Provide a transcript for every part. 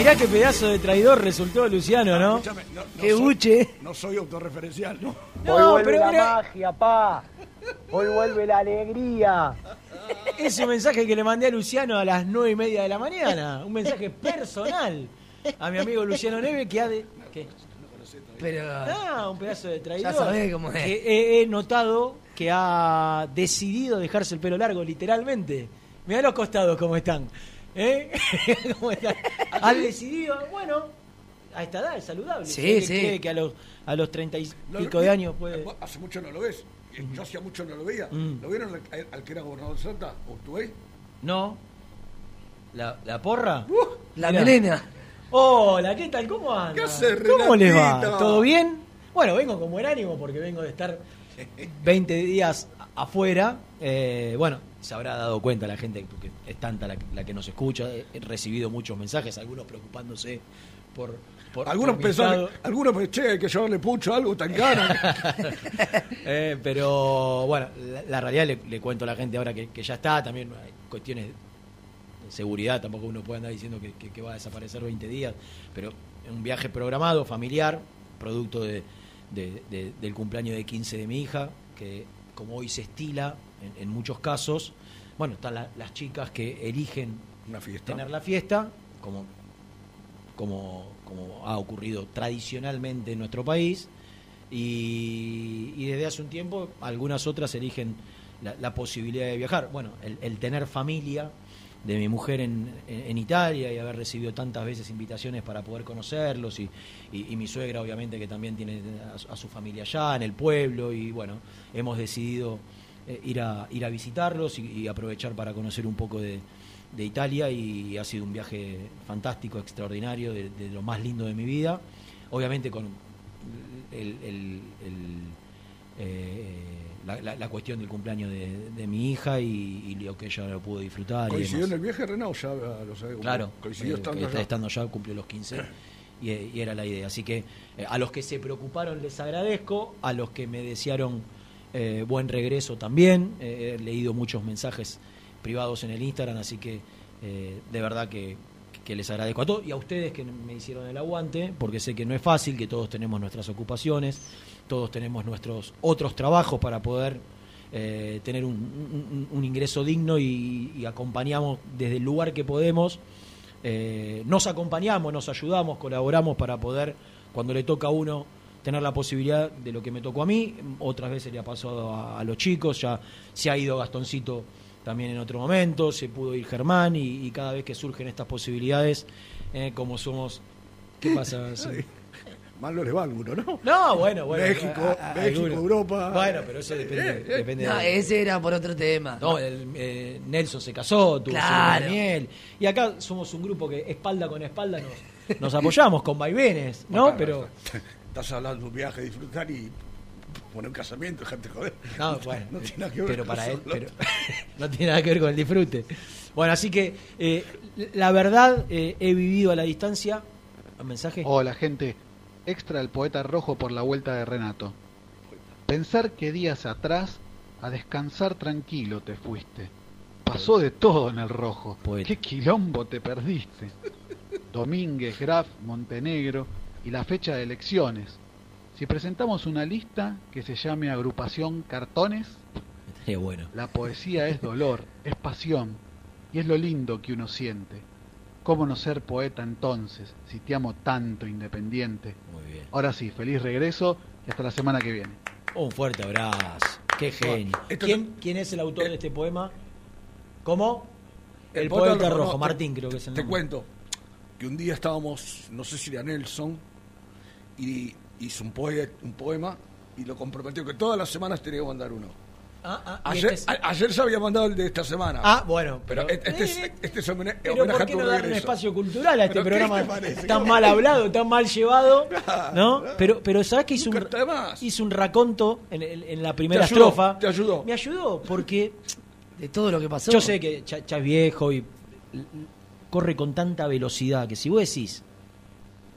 Mirá qué pedazo de traidor resultó Luciano, ¿no? Escúchame, no, no Qué soy- buche. No soy autorreferencial, ¿no? No, Hoy vuelve pero la mira- magia, pa. Hoy vuelve la alegría. Es un mensaje que le mandé a Luciano a las nueve y media de la mañana. Un mensaje personal a mi amigo Luciano Neve que ha de. ¿Qué? Pero. Ah, un pedazo de traidor. Ya sabés cómo es. Que he, he notado que ha decidido dejarse el pelo largo, literalmente. Mirá los costados cómo están. ¿Eh? ¿Cómo están? Ha decidido, bueno, a esta edad es saludable. Sí, sí. cree que a los, a los treinta y Lo- pico de años puede. Hace mucho no lo ves. Yo hacía mucho no lo veía. Mm. ¿Lo vieron al, al que era gobernador de Salta? ¿Urtubey? No. ¿La, la porra? La Mirá. melena. Hola, ¿qué tal? ¿Cómo andan? ¿Qué hace, ¿Cómo les va? ¿Todo bien? Bueno, vengo con buen ánimo porque vengo de estar 20 días afuera. Eh, bueno, se habrá dado cuenta la gente porque es tanta la, la que nos escucha. He recibido muchos mensajes, algunos preocupándose por. por Algunos por estado. algunos che, hay que llevarle pucho algo tan gana. Eh, pero bueno, la, la realidad le, le cuento a la gente ahora que, que ya está. También hay cuestiones de seguridad, tampoco uno puede andar diciendo que, que- que va a desaparecer 20 días. Pero un viaje programado, familiar, producto de, de- de- del cumpleaños de 15 de mi hija, que como hoy se estila en, en muchos casos, bueno, están la- las chicas que eligen Una fiesta. tener la fiesta, como, como, como ha ocurrido tradicionalmente en nuestro país, y, y desde hace un tiempo algunas otras eligen la, la posibilidad de viajar. Bueno, el, el tener familia de mi mujer en, en- Italia y haber recibido tantas veces invitaciones para poder conocerlos y, y- mi suegra obviamente que también tiene a, su- familia allá en el pueblo y bueno, hemos decidido eh, ir, a, ir a visitarlos y, aprovechar para conocer un poco de, de Italia y ha sido un viaje fantástico, extraordinario, de, lo más lindo de mi vida. Obviamente con el, eh, la, la- la cuestión del cumpleaños de, de mi hija y, y lo que ella lo pudo disfrutar. y ¿Coincidió en demás. el viaje, Renato? Ya lo sabe. Claro, Coincidió eh, estando está estando ya, cumplió los 15 y, y era la idea. Así que eh, a los que se preocuparon les agradezco, a los que me desearon eh, buen regreso también. Eh, he leído muchos mensajes privados en el Instagram, así que de verdad que, que les agradezco a todos y a ustedes que me hicieron el aguante, porque sé que no es fácil, que todos tenemos nuestras ocupaciones, todos tenemos nuestros otros trabajos para poder eh, tener un, ingreso digno y, acompañamos desde el lugar que podemos. eh, nos acompañamos, nos ayudamos, colaboramos para poder, cuando le toca a uno, tener la posibilidad de lo que me tocó a mí. Otras veces le ha pasado a los chicos, ya se ha ido Gastoncito también en otro momento, se pudo ir Germán y, y cada vez que surgen estas posibilidades, eh, como somos... ¿Qué pasa? Sí. Mal no les va a alguno, ¿no? No, bueno, bueno. México, a- a- México, alguno. Europa. Bueno, pero eso depende, depende No, de- ese era por otro tema. No, el, eh, Nelson se casó, tuvo su Claro. Daniel. Y acá somos un grupo que espalda con espalda nos, nos apoyamos con vaivenes, ¿no? Pero. Estás hablando de un viaje, disfrutar y poner un casamiento, dejarte joder. No, bueno, no tiene nada que ver pero con para eso, él, ¿no? pero no tiene nada que ver con el disfrute. Bueno, así que eh, la verdad eh, he vivido a la distancia. ¿Un mensaje? Hola gente, extra el poeta rojo por la vuelta de Renato. Pensar que días atrás a descansar tranquilo te fuiste. Pasó de todo en el rojo. ¿Qué quilombo te perdiste? Domínguez, Graf, Montenegro y la fecha de elecciones. Si presentamos una lista que se llame agrupación cartones, bueno. la poesía es dolor, es pasión y es lo lindo que uno siente. ¿Cómo no ser poeta entonces, si te amo tanto independiente? Muy bien. Ahora sí, feliz regreso y hasta la semana que viene. Un fuerte abrazo. Qué genio. esto ¿Quién, quién es el autor de este poema? ¿Cómo? El, poeta poeta rojo, Martín creo que es el Te nombre. cuento que un día estábamos, no sé si era Nelson, y hizo un, poe- un poema y lo comprometió que todas las semanas tenía que mandar uno. Ah, ah, Ayer, este es- a- ayer se había mandado el de esta semana. Ah, bueno, pero, pero- este, es, eh, este es homene- Pero homenaje ¿por qué no darle un espacio cultural a este ¿Pero qué programa parece? tan mal hablado, tan mal llevado? ¿No? Pero, pero ¿sabes que hizo un, hizo un raconto en, en- en la primera Te ayudó, estrofa? te ayudó. Me ayudó porque De todo lo que pasó. yo sé que ya, ya es viejo y corre con tanta velocidad que si vos decís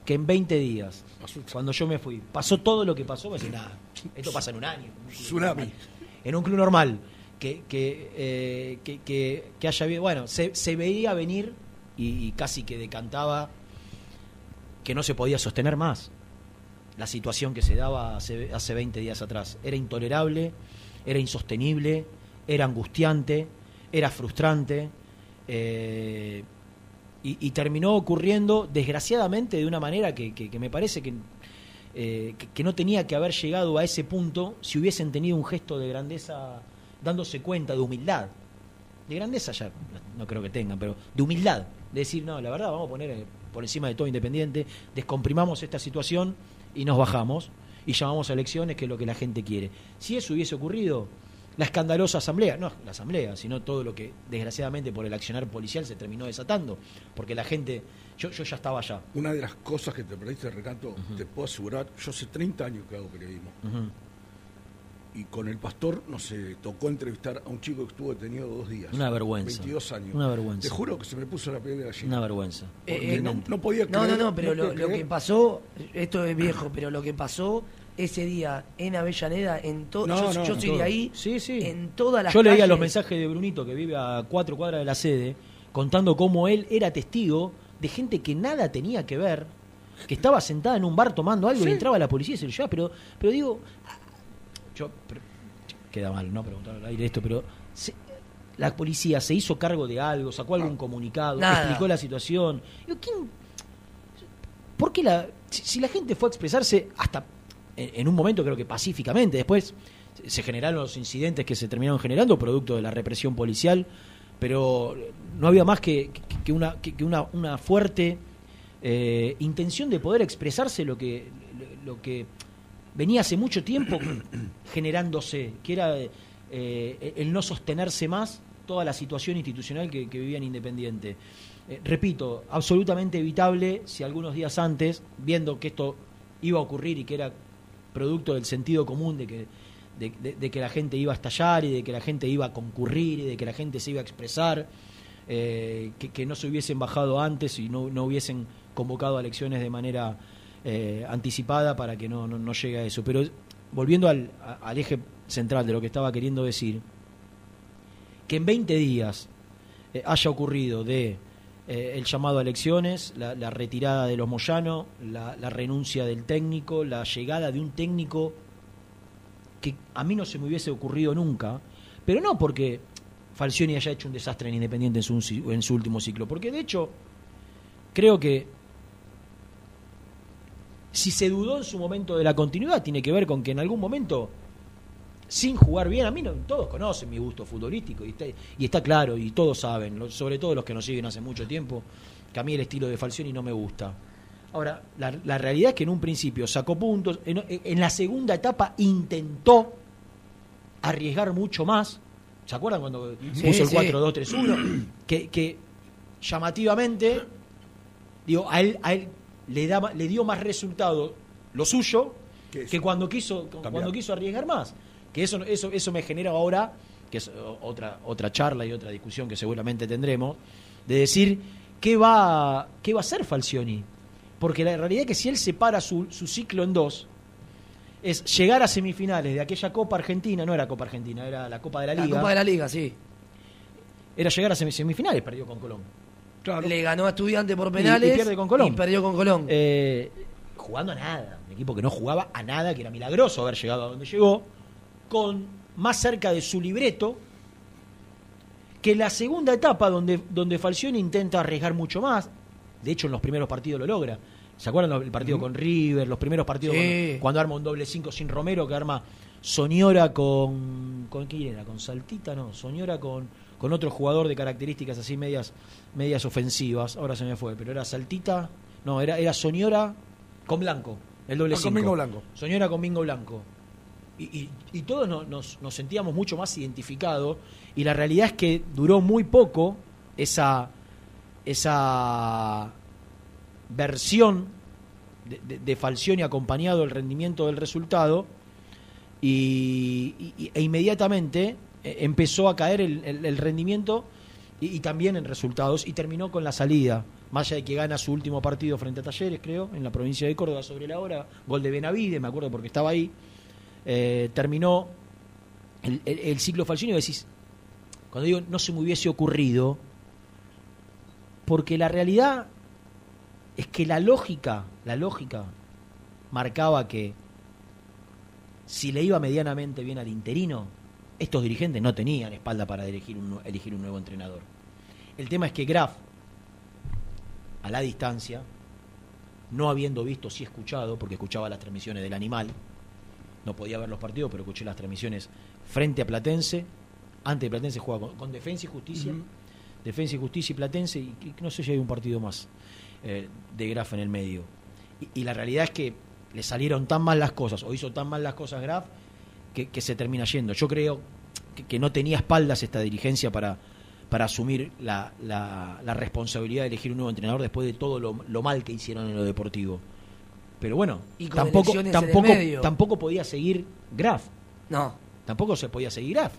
que en 20 días, cuando yo me fui, pasó todo lo que pasó, me nada, esto pasa en un año. en un club Tsunami. normal". En un club normal. Que, que, eh, que, que- que haya habido- Bueno, se, se veía venir y, y casi que decantaba que no se podía sostener más la situación que se daba hace, hace 20 días atrás. Era intolerable, era insostenible, era angustiante, era frustrante eh, y, y terminó ocurriendo desgraciadamente de una manera que, que- que me parece que, eh, que, que no tenía que haber llegado a ese punto si hubiesen tenido un gesto de grandeza dándose cuenta de humildad. De grandeza ya no creo que tengan, pero de humildad. De decir, no, la verdad, vamos a poner eh, por encima de todo independiente, descomprimamos esta situación y nos bajamos y llamamos a elecciones, que es lo que la gente quiere. Si eso hubiese ocurrido, la escandalosa asamblea, no la asamblea, sino todo lo que desgraciadamente por el accionar policial se terminó desatando, porque la gente, yo, yo ya estaba allá. Una de las cosas que te perdiste, Renato, te puedo asegurar, yo hace 30 años que hago periodismo. Y con el pastor nos eh, tocó entrevistar a un chico que estuvo detenido dos días. Una vergüenza. 22 años. Una vergüenza. Te juro que se me puso la piel de gallina. Una vergüenza. Porque Eh, no, no podía No, creer. no, no, pero lo, que pasó, esto es viejo, pero lo que pasó ese día en Avellaneda, en todo, No, yo, no, yo soy todo. de ahí, Sí, sí. en todas las Yo leía calles, los mensajes de Brunito, que vive a cuatro cuadras de la sede, contando cómo él era testigo de gente que nada tenía que ver, que estaba sentada en un bar tomando algo y entraba la policía y se lo llevaba. Pero, pero digo, yo, pero- queda mal, ¿no? Preguntar al aire esto, pero se- la policía se hizo cargo de algo, sacó algún comunicado, Nada. explicó la situación. Digo, ¿quién? ¿Por qué la, si, si la gente fue a expresarse hasta en, en un momento creo que pacíficamente, después se- generaron los incidentes que se terminaron generando producto de la represión policial, pero no había más que, una, que, que una, una fuerte eh, intención de poder expresarse lo que, lo que venía hace mucho tiempo generándose, que era eh, el no sostenerse más toda la situación institucional que, que vivía en Independiente. Eh, repito, absolutamente evitable si algunos días antes, viendo que esto iba a ocurrir y que era producto del sentido común de que, de, de- que la gente iba a estallar y de que la gente iba a concurrir y de que la gente se iba a expresar, eh, que, no se hubiesen bajado antes y no, no hubiesen convocado a elecciones de manera eh, anticipada para que no, no, llegue a eso. Pero volviendo al, al eje central de lo que estaba queriendo decir, que en 20 días eh, haya ocurrido de eh, el llamado a elecciones, la, retirada de los Moyano, la, renuncia del técnico, la llegada de un técnico que a mí no se me hubiese ocurrido nunca, pero no porque Falcioni haya hecho un desastre en Independiente en su, en su último ciclo, porque de hecho creo que si se dudó en su momento de la continuidad, tiene que ver con que en algún momento, sin jugar bien, a mí no, todos conocen mi gusto futbolístico y está, y está claro, y todos saben, sobre todo los que nos siguen hace mucho tiempo, que a mí el estilo de Falcioni no me gusta. Ahora, la, la realidad es que en un principio sacó puntos, en, en la segunda etapa intentó arriesgar mucho más. ¿Se acuerdan cuando Sí, puso el sí. 4-2-3-1? que, que llamativamente, digo, a él, a él le, daba, le dio más resultado lo suyo que cuando quiso, cuando quiso arriesgar más. Que eso, eso, eso me genera ahora, que es otra, otra charla y otra discusión que seguramente tendremos, de decir qué va, qué va a hacer Falcioni. Porque la realidad es que si él separa su, su ciclo en dos, es llegar a semifinales de aquella Copa Argentina, no era Copa Argentina, era la Copa de la La Liga. Copa de la Liga, sí. Era llegar a semi- semifinales, perdió con Colón. Le ganó a Estudiante por Y- penales y pierde con Colón. y perdió con Colón. Eh, jugando a nada. Un equipo que no jugaba a nada, que era milagroso haber llegado a donde llegó, con más cerca de su libreto que la segunda etapa donde, donde Falcioni intenta arriesgar mucho más. De hecho, en los primeros partidos lo logra. ¿Se acuerdan el partido con River? Los primeros partidos Sí. cuando, cuando arma un doble 5 sin Romero, que arma Soñora con. ¿Con quién era? ¿Con Saltita? No, Soñora con, con otro jugador de características así medias, medias ofensivas. Ahora se me fue, pero era Saltita. No, era, era Soñora con Blanco, el doble Ah, con 5. Mingo Blanco. Soñora con Mingo Blanco. Y, todos no- nos, nos sentíamos mucho más identificados. Y la realidad es que duró muy poco esa, esa versión de, de, de Falcioni acompañado del rendimiento del resultado. Y, e inmediatamente eh, empezó a caer el, el- rendimiento y, y también en resultados. Y terminó con la salida. Más allá de que gana su último partido frente a Talleres, creo, en la provincia de Córdoba sobre la hora. Gol de Benavide, me acuerdo porque estaba ahí. Eh, terminó el, ciclo Falcioni y decís, cuando digo no se me hubiese ocurrido, porque la realidad es que la lógica, la lógica marcaba que si le iba medianamente bien al interino, estos dirigentes no tenían espalda para elegir un, elegir un nuevo entrenador. El tema es que Graf, a la distancia, no habiendo visto, sí escuchado, porque escuchaba las transmisiones del animal, no podía ver los partidos, pero escuché las transmisiones frente a Platense, antes de Platense juega con, con Defensa y Justicia, Defensa y Justicia y Platense, y, y no sé si hay un partido más eh, de Graf en el medio. Y, y la realidad es que le salieron tan mal las cosas, o hizo tan mal las cosas Graf, que, que se termina yendo. Yo creo que, que no tenía espaldas esta dirigencia para, para asumir la, la- la responsabilidad de elegir un nuevo entrenador después de todo lo, lo mal que hicieron en lo deportivo. Pero bueno, Y con tampoco, elecciones en el tampoco, medio. tampoco podía seguir Graf. No. Tampoco se podía seguir Graf.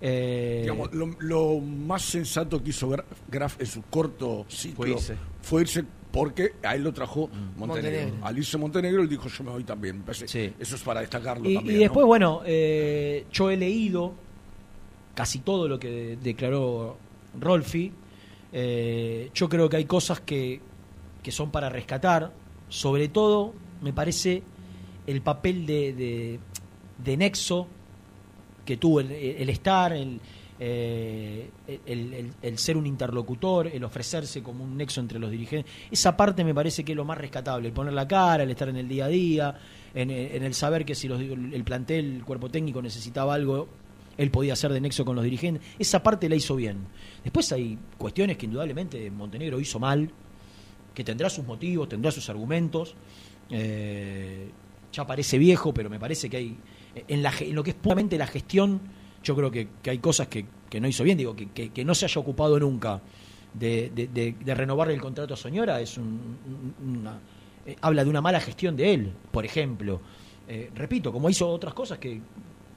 Eh, Digamos, lo, lo más sensato que hizo Gra- Graf en su corto ciclo Fue irse. fue irse porque a él lo trajo Montenegro. Montenegro. Al irse Montenegro, él dijo: Yo me voy también. Eso es para destacarlo y, también. y ¿no? después, bueno, eh, yo he leído casi todo lo que de- declaró Rolfi. Eh, yo creo que hay cosas que, que son para rescatar. Sobre todo, me parece el papel de, de- de nexo que tuvo el, estar, el, eh, el- el- el ser un interlocutor, el ofrecerse como un nexo entre los dirigentes. Esa parte me parece que es lo más rescatable, el poner la cara, el estar en el día a día, en, en el saber que si los- el plantel, el cuerpo técnico necesitaba algo, él podía hacer de nexo con los dirigentes. Esa parte la hizo bien. Después hay cuestiones que indudablemente Montenegro hizo mal, que tendrá sus motivos, tendrá sus argumentos. Eh, ya parece viejo, pero me parece que hay. En, lo que es puramente la gestión, yo creo que, hay cosas que, no hizo bien. Digo, que, no se haya ocupado nunca de, de, renovarle el contrato a Soñora es un- una, eh, habla de una mala gestión de él, por ejemplo. Eh, repito, como hizo otras cosas que,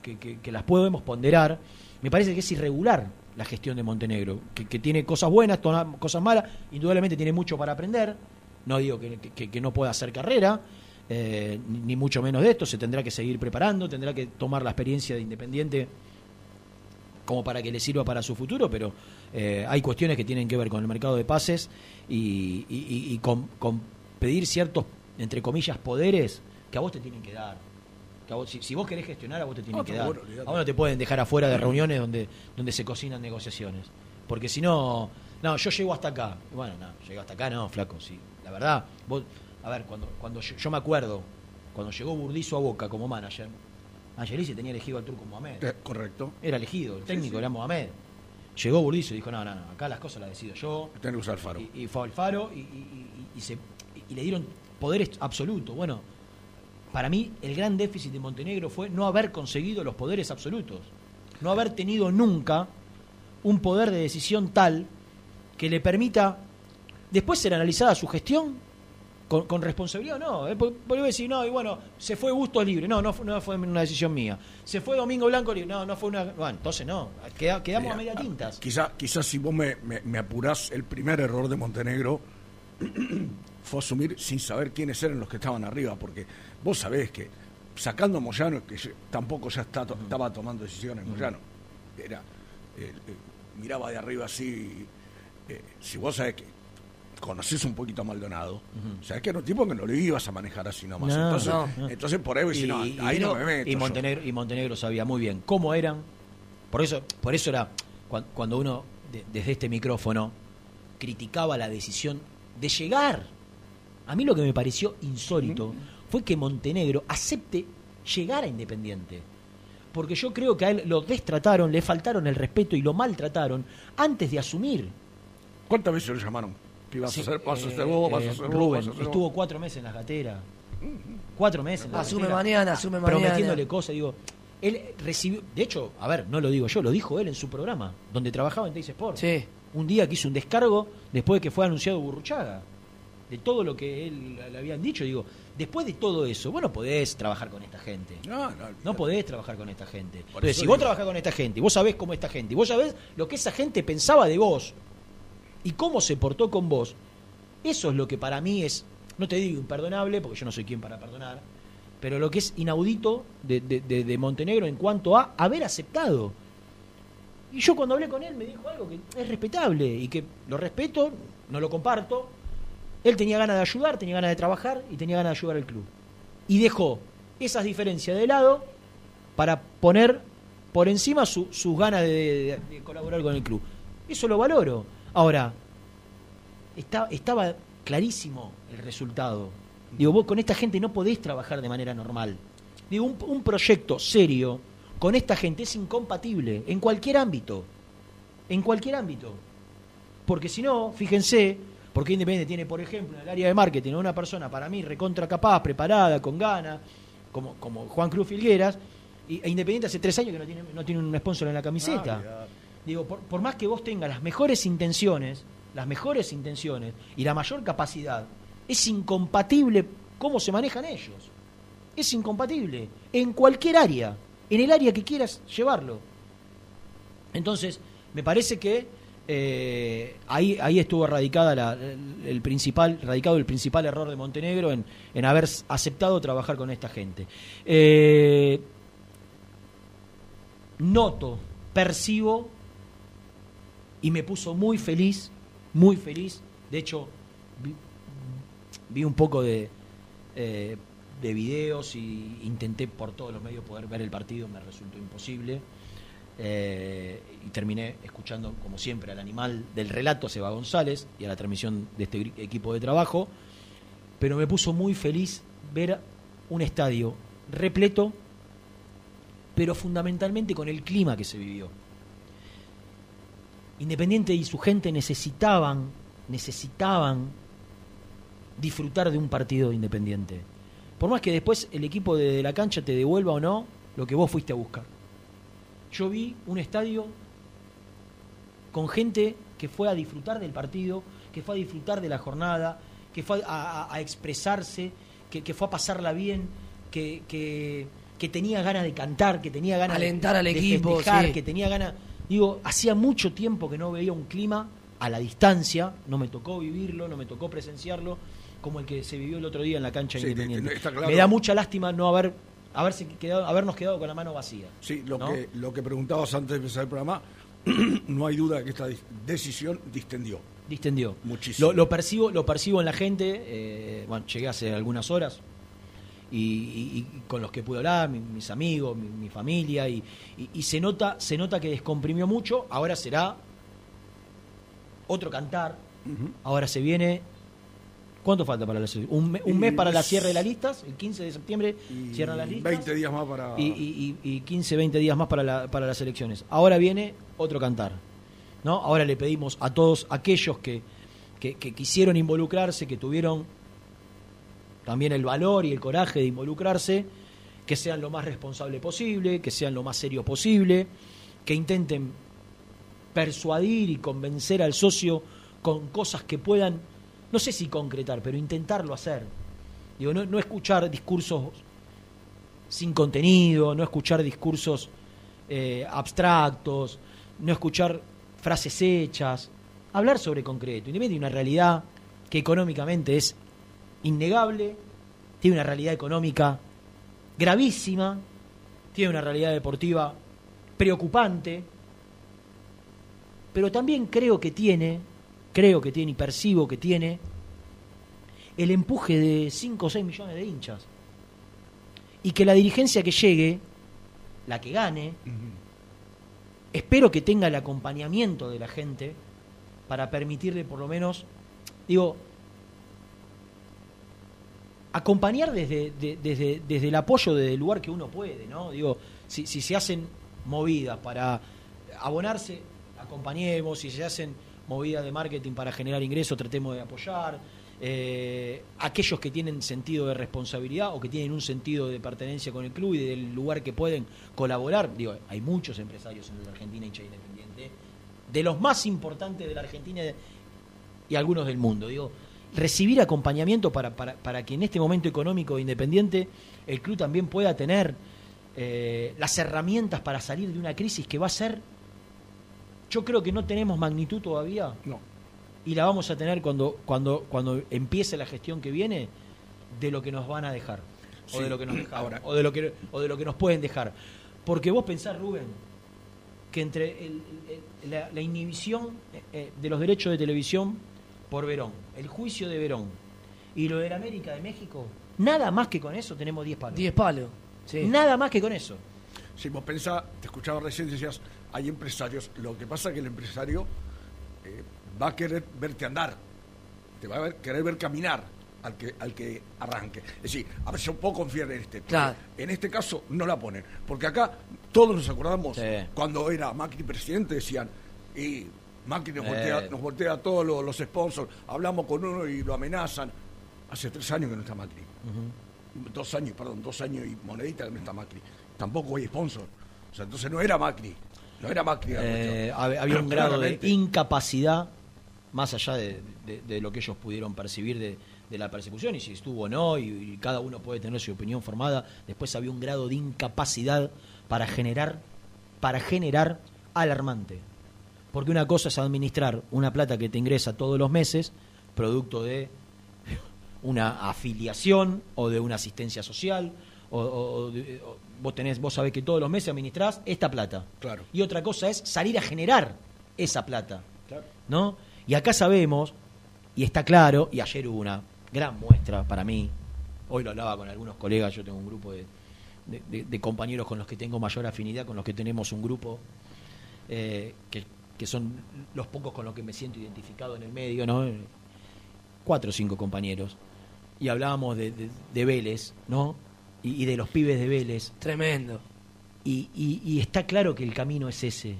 que, las podemos ponderar, me parece que es irregular la gestión de Montenegro, que, tiene cosas buenas, cosas malas, indudablemente tiene mucho para aprender, no digo que, no pueda hacer carrera, eh, ni, mucho menos de esto, se tendrá que seguir preparando, tendrá que tomar la experiencia de Independiente como para que le sirva para su futuro, pero Eh, hay cuestiones que tienen que ver con el mercado de pases y con, con pedir ciertos, entre comillas, poderes que a vos te tienen que dar. Que a vos- si, si vos querés gestionar, a vos te tienen que dar. bueno, a vos no te pueden dejar afuera de reuniones donde, donde se cocinan negociaciones. Porque si no, no, yo llego hasta acá. Bueno, no, llego hasta acá, no, flaco, sí. La verdad, vos, a ver, cuando, cuando yo, yo me acuerdo, cuando llegó Burdizo a Boca como manager, Angelici tenía elegido al turco Mohamed. Eh, correcto. Era elegido, el técnico sí. era Mohamed. Llegó Burdizo y dijo, no, no, no, acá las cosas las decido yo. Tenés que usar el faro. Y, y fue al faro y, y- y- y se, y le dieron poderes absolutos. Bueno, para mí el gran déficit de Montenegro fue no haber conseguido los poderes absolutos. No haber tenido nunca un poder de decisión tal que le permita después ser analizada su gestión con, con responsabilidad o no. Eh, porque- porque voy a decir, no, y bueno, se fue Bustos libre. No, no, fue- no fue una decisión mía. Se fue Domingo Blanco libre. No, no fue una. Bueno, entonces no. Queda- quedamos a media tintas. Quizás quizá si vos me, me, me apurás, el primer error de Montenegro fue asumir sin saber quiénes eran los que estaban arriba, porque vos sabés que sacando a Moyano, que tampoco ya está, to- estaba tomando decisiones Moyano, era, eh, eh, miraba de arriba así, eh, si vos sabés que conocés un poquito a Maldonado, sabés que era un tipo que no lo ibas a manejar así nomás. No, entonces, no, no. entonces por ahí, decís, no, ahí no me meto. y yo. Montenegro, y Montenegro sabía muy bien cómo eran. Por eso, por eso era cuan- cuando uno de- desde este micrófono criticaba la decisión de llegar. A mí lo que me pareció insólito fue que Montenegro acepte llegar a Independiente. Porque yo creo que a él lo destrataron, le faltaron el respeto y lo maltrataron antes de asumir. ¿Cuántas veces lo llamaron? Que ibas Sí, a hacer, vas a eh, hacer vos, vas eh, a hacer Rubén vas a hacer vos. estuvo cuatro meses en las gateras. Cuatro meses. en las Asume gateras, mañana, asume mañana. Prometiéndole cosas, digo. Él recibió, de hecho, a ver, no lo digo yo, lo dijo él en su programa, donde trabajaba en Teis Sport. Sí. Un día que hizo un descargo después de que fue anunciado Burruchaga. De todo lo que él le habían dicho, digo, después de todo eso, vos no podés trabajar con esta gente. No, no, No podés trabajar con esta gente. Entonces, si vos trabajás con esta gente y vos sabés cómo esta gente, y vos sabés lo que esa gente pensaba de vos y cómo se portó con vos, eso es lo que para mí es, no te digo imperdonable, porque yo no soy quien para perdonar, pero lo que es inaudito de, de- de- de Montenegro en cuanto a haber aceptado. Y yo cuando hablé con él me dijo algo que es respetable y que lo respeto, no lo comparto. Él tenía ganas de ayudar, tenía ganas de trabajar y tenía ganas de ayudar al club. Y dejó esas diferencias de lado para poner por encima su- sus ganas de, colaborar con el club. Eso lo valoro. Ahora, estaba clarísimo el resultado. Digo, vos con esta gente no podés trabajar de manera normal. Digo, un proyecto serio con esta gente es incompatible en cualquier ámbito. En cualquier ámbito. Porque si no, fíjense, porque Independiente tiene, por ejemplo, en el área de marketing a una persona para mí recontra capaz, preparada, con ganas, como, como Juan Cruz Filgueras, y, e Independiente hace tres años que no tiene, no tiene un sponsor en la camiseta. Digo, por, por más que vos tengas las mejores intenciones, las mejores intenciones y la mayor capacidad, es incompatible cómo se manejan ellos. Es incompatible. En cualquier área, en el área que quieras llevarlo. Entonces, me parece que eh, ahí, ahí estuvo radicada la- el, principal, radicado el principal error de Montenegro en, en haber aceptado trabajar con esta gente. Eh, noto, percibo y me puso muy feliz, muy feliz. De hecho, vi, vi un poco de, eh, de videos y intenté por todos los medios poder ver el partido, me resultó imposible. Eh, y terminé escuchando, como siempre, al animal del relato, Seba González, y a la transmisión de este equipo de trabajo. Pero me puso muy feliz ver un estadio repleto, pero fundamentalmente con el clima que se vivió. Independiente y su gente necesitaban, necesitaban disfrutar de un partido independiente. Por más que después el equipo de la cancha te devuelva o no lo que vos fuiste a buscar. Yo vi un estadio con gente que fue a disfrutar del partido, que fue a disfrutar de la jornada, que fue a, a- a expresarse, que, que fue a pasarla bien, que, que, que tenía ganas de cantar, que tenía ganas de- Alentar al de equipo, festejar, sí. que tenía ganas. Digo, hacía mucho tiempo que no veía un clima a la distancia, no me tocó vivirlo, no me tocó presenciarlo, como el que se vivió el otro día en la cancha Sí, independiente. te- está claro. Me da mucha lástima no haber haberse quedado, habernos quedado con la mano vacía. Sí, lo, ¿no? que, lo que preguntabas antes de empezar el programa, no hay duda que esta decisión distendió. distendió. Muchísimo. Lo, lo percibo, lo percibo en la gente. eh, bueno, llegué hace algunas horas y, y- y con los que pude hablar, mi- mis amigos, mi, mi familia, y, y- y se nota, se nota que descomprimió mucho. Ahora será otro cantar. Ahora se viene. ¿Cuánto falta para la selección? Un, un mes para la cierre de las listas, el 15 de septiembre Y cierran las listas. 20 días más para. y, y- y- y 15, 20 días más para, la- para las elecciones. Ahora viene otro cantar. ¿no? Ahora le pedimos a todos aquellos que, que, que quisieron involucrarse, que tuvieron también el valor y el coraje de involucrarse, que sean lo más responsable posible, que sean lo más serio posible, que intenten persuadir y convencer al socio con cosas que puedan, no sé si concretar, pero intentarlo hacer. Digo, no, escuchar discursos sin contenido, no escuchar discursos eh, abstractos, no escuchar frases hechas, hablar sobre concreto, independientemente de una realidad que económicamente es innegable, tiene una realidad económica gravísima, tiene una realidad deportiva preocupante, pero también creo que tiene, creo que tiene y percibo que tiene el empuje de 5 o 6 millones de hinchas. Y que la dirigencia que llegue, la que gane, espero que tenga el acompañamiento de la gente para permitirle por lo menos, digo, acompañar desde, de- desde, desde el apoyo desde el lugar que uno puede, ¿no? Digo, si, si se hacen movidas para abonarse, acompañemos, si se hacen movidas de marketing para generar ingresos, tratemos de apoyar. Eh, aquellos que tienen sentido de responsabilidad o que tienen un sentido de pertenencia con el club y del lugar que pueden colaborar, digo, hay muchos empresarios en la Argentina hincha independiente, de los más importantes de la Argentina y algunos del mundo, digo, recibir acompañamiento para, para, para que en este momento económico de independiente el club también pueda tener eh, las herramientas para salir de una crisis que va a ser, yo creo que no tenemos magnitud todavía. No. Y la vamos a tener cuando, cuando, cuando empiece la gestión que viene de lo que nos van a dejar. O Sí. de lo que nos dejaron, Ahora- o de lo que o de lo que nos pueden dejar. Porque vos pensás, Rubén, que entre el- el- la, la inhibición eh, eh, de los derechos de televisión por Verón, el juicio de Verón y lo de la América de México, nada más que con eso tenemos 10 palos. 10 palos. Sí. Nada más que con eso. Si vos pensás, te escuchaba recién, decías, hay empresarios. Lo que pasa es que el empresario eh, va a querer verte andar, te va a ver- querer ver caminar al que, al que arranque. Es decir, a ver, yo puedo confiar en este. Claro. En este caso no la ponen. Porque acá todos nos acordamos, Sí. cuando era Macri presidente, decían, y Macri nos Eh. voltea, nos voltea a todos los, los sponsors, hablamos con uno y lo amenazan. Hace tres años que no está Macri. Dos años, perdón, dos años y monedita que no está Macri. Tampoco hay sponsor. O sea, entonces no era Macri. No era Macri. Eh, había un grado de incapacidad, más allá de, de- de lo que ellos pudieron percibir de, de la persecución, y si estuvo o no, y, y cada uno puede tener su opinión formada. Después había un grado de incapacidad para generar, para generar alarmante. Porque una cosa es administrar una plata que te ingresa todos los meses, producto de una afiliación o de una asistencia social, o, o- vos tenés, vos sabés que todos los meses administrás esta plata. Claro. Y otra cosa es salir a generar esa plata. Claro. ¿No? Y acá sabemos, y está claro, y ayer hubo una gran muestra para mí, hoy lo hablaba con algunos colegas, yo tengo un grupo de, de- de- de compañeros con los que tengo mayor afinidad, con los que tenemos un grupo eh, que, que son los pocos con los que me siento identificado en el medio, ¿no? Cuatro o cinco compañeros. Y hablábamos de, de- de Vélez, ¿no? Y, y de los pibes de Vélez. Tremendo. Y, y- y está claro que el camino es ese.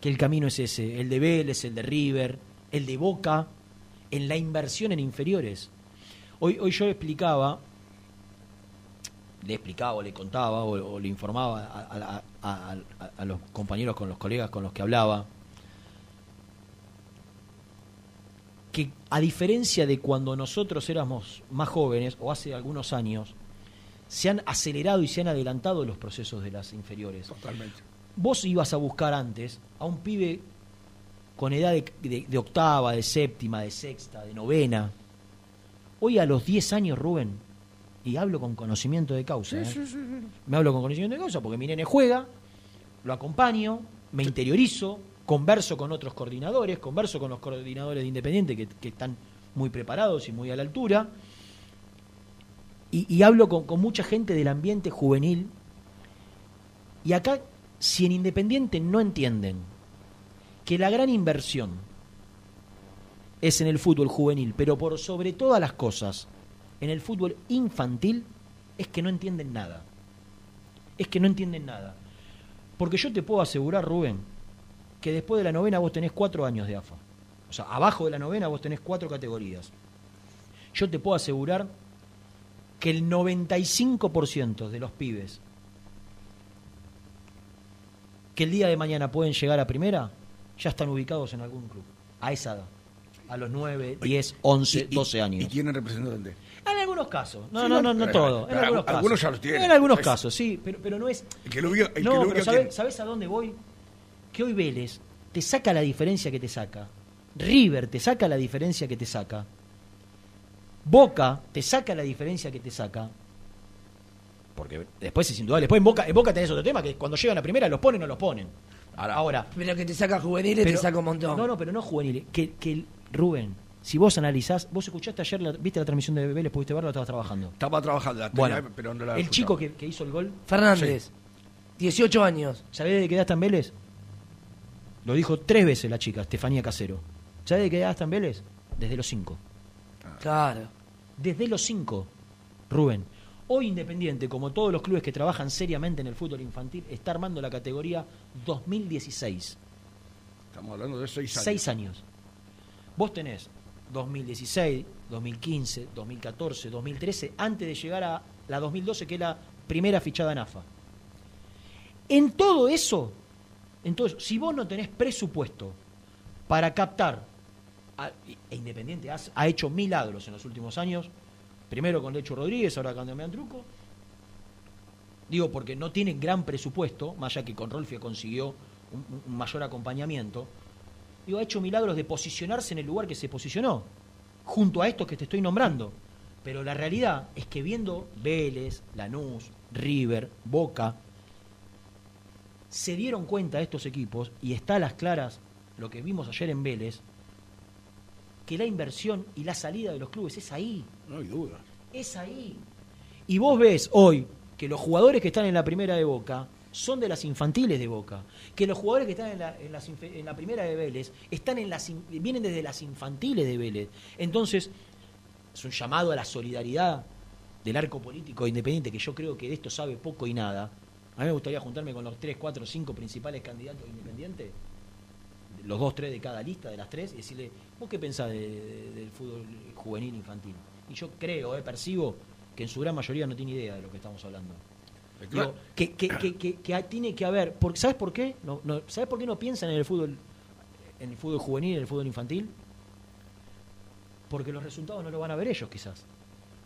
Que el camino es ese. El de Vélez, el de River, el de Boca, en la inversión en inferiores. Hoy, hoy yo explicaba, le explicaba o le contaba o, o le informaba a, a- a- a- a los compañeros, con los colegas con los que hablaba, que a diferencia de cuando nosotros éramos más jóvenes, o hace algunos años, se han acelerado y se han adelantado los procesos de las inferiores. Totalmente. Vos ibas a buscar antes a un pibe con edad de, de- de octava, de séptima, de sexta, de novena. Hoy a los 10 años, Rubén, y hablo con conocimiento de causa, ¿eh? me hablo con conocimiento de causa porque mi nene juega, lo acompaño, me interiorizo, converso con otros coordinadores, converso con los coordinadores de Independiente que, que están muy preparados y muy a la altura, y, hablo con, con mucha gente del ambiente juvenil, y acá, si en Independiente no entienden que la gran inversión es en el fútbol juvenil, pero por sobre todas las cosas, en el fútbol infantil, es que no entienden nada. Es que no entienden nada. Porque yo te puedo asegurar, Rubén, que después de la novena vos tenés cuatro años de AFA. O sea, abajo de la novena vos tenés cuatro categorías. Yo te puedo asegurar que el 95% de los pibes que el día de mañana pueden llegar a primera, ya están ubicados en algún club, a esa edad, a los 9, 10, 11, 12 años. ¿Y tienen representante? En algunos casos, no, Sí, no, no, no, no todo. En algunos, algunos casos. ya los tienen. En algunos Es- casos, sí, pero, pero no es. El que lo vio, el que no, lo pero vio ¿sabés, tiene. sabés a dónde voy? Que hoy Vélez te saca la diferencia que te saca. River te saca la diferencia que te saca. Boca te saca la diferencia que te saca. Porque después es indudable. Después en Boca, en Boca tenés otro tema que cuando llegan a primera los ponen o no los ponen. Ahora, Pero que te saca juveniles pero- te saca un montón. No, no, pero no juveniles. Que, que Rubén, si vos analizás, vos escuchaste ayer, la- viste la transmisión de Vélez, pudiste verla, estabas trabajando. Estaba trabajando, la Bueno, tenía, pero no la el chico que, que hizo el gol, Fernández, 18 años. ¿sabés de qué edad está en Vélez? Lo dijo tres veces la chica, Estefanía Casero. ¿Sabés de qué edad está en Vélez? Desde los cinco. Claro. Desde los cinco, Rubén. Hoy Independiente, como todos los clubes que trabajan seriamente en el fútbol infantil, está armando la categoría 2016. Estamos hablando de seis años. Seis años. Vos tenés 2016, 2015, 2014, 2013, antes de llegar a la 2012, que es la primera fichada en AFA. En todo eso, en todo eso, si vos no tenés presupuesto para captar, e Independiente ha hecho milagros en los últimos años, primero con Lecho Rodríguez, ahora con Damián Truco, digo porque no tienen gran presupuesto, más allá que con Rolfia consiguió un, un mayor acompañamiento, digo, ha hecho milagros de posicionarse en el lugar que se posicionó, junto a estos que te estoy nombrando. Pero la realidad es que viendo Vélez, Lanús, River, Boca, se dieron cuenta estos equipos, y está a las claras lo que vimos ayer en Vélez, que la inversión y la salida de los clubes es ahí. No hay duda. Es ahí. Y vos ves hoy que los jugadores que están en la primera de Boca son de las infantiles de Boca. Que los jugadores que están en la, en las en la primera de Vélez están en las, vienen desde las infantiles de Vélez. Entonces, es un llamado a la solidaridad del arco político independiente, que yo creo que de esto sabe poco y nada. A mí me gustaría juntarme con los 3, 4, 5 principales candidatos independientes, los dos, tres de cada lista, de las tres, y decirle, ¿vos qué pensás de- de- del fútbol juvenil infantil? Y yo creo, eh, percibo que en su gran mayoría no tiene idea de lo que estamos hablando. Digo, que, que, que, que- que tiene que haber, porque, ¿sabes por qué? No, no, ¿Sabes por qué no piensan en el fútbol, en el fútbol juvenil, en el fútbol infantil? Porque los resultados no lo van a ver ellos, quizás.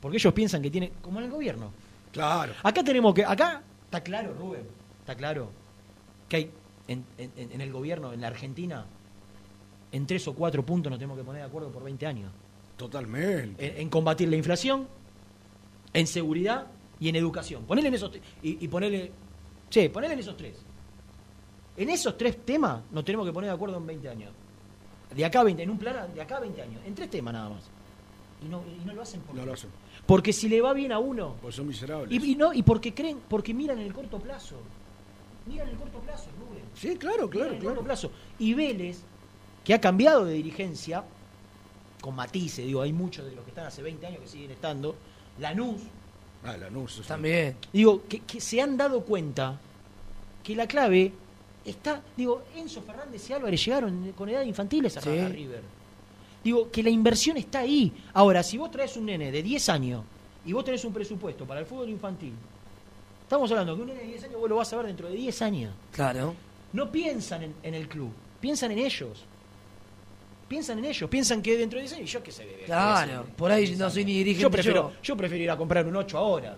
Porque ellos piensan que tienen, como en el gobierno. Claro. Acá tenemos que, acá está claro, Rubén, está claro que hay en, en- en el gobierno, en la Argentina, en tres o cuatro puntos nos tenemos que poner de acuerdo por 20 años. Totalmente. En, en combatir la inflación, en seguridad y en educación. Ponele en esos y, y ponele, che, ponele en esos tres. En esos tres temas nos tenemos que poner de acuerdo en 20 años. De acá a 20, en un plan de acá a 20 años, en tres temas nada más. Y no, y no lo hacen por No qué? lo hacen. Porque si le va bien a uno, Pues son miserables. y, y no, y porque creen, porque miran en el corto plazo. Miran en el corto plazo, Rubén. Sí, claro, claro, el claro. corto plazo. Y Vélez, que ha cambiado de dirigencia, con matices, digo, hay muchos de los que están hace 20 años que siguen estando, Lanús, Ah, Lanús. También. digo, que, que se han dado cuenta que la clave está, digo, Enzo Fernández y Álvarez llegaron con edad infantiles a, Sí. a River. Digo, que la inversión está ahí. Ahora, si vos traes un nene de 10 años y vos tenés un presupuesto para el fútbol infantil, estamos hablando que un nene de 10 años vos lo vas a ver dentro de 10 años. Claro. No piensan en, en el club, piensan en ellos. Piensan en ellos, piensan que dentro de 10 años, yo qué sé, bebé. Claro. qué Por ahí 10 no soy ni dirigente Yo prefiero, yo. yo prefiero ir a comprar un 8 ahora.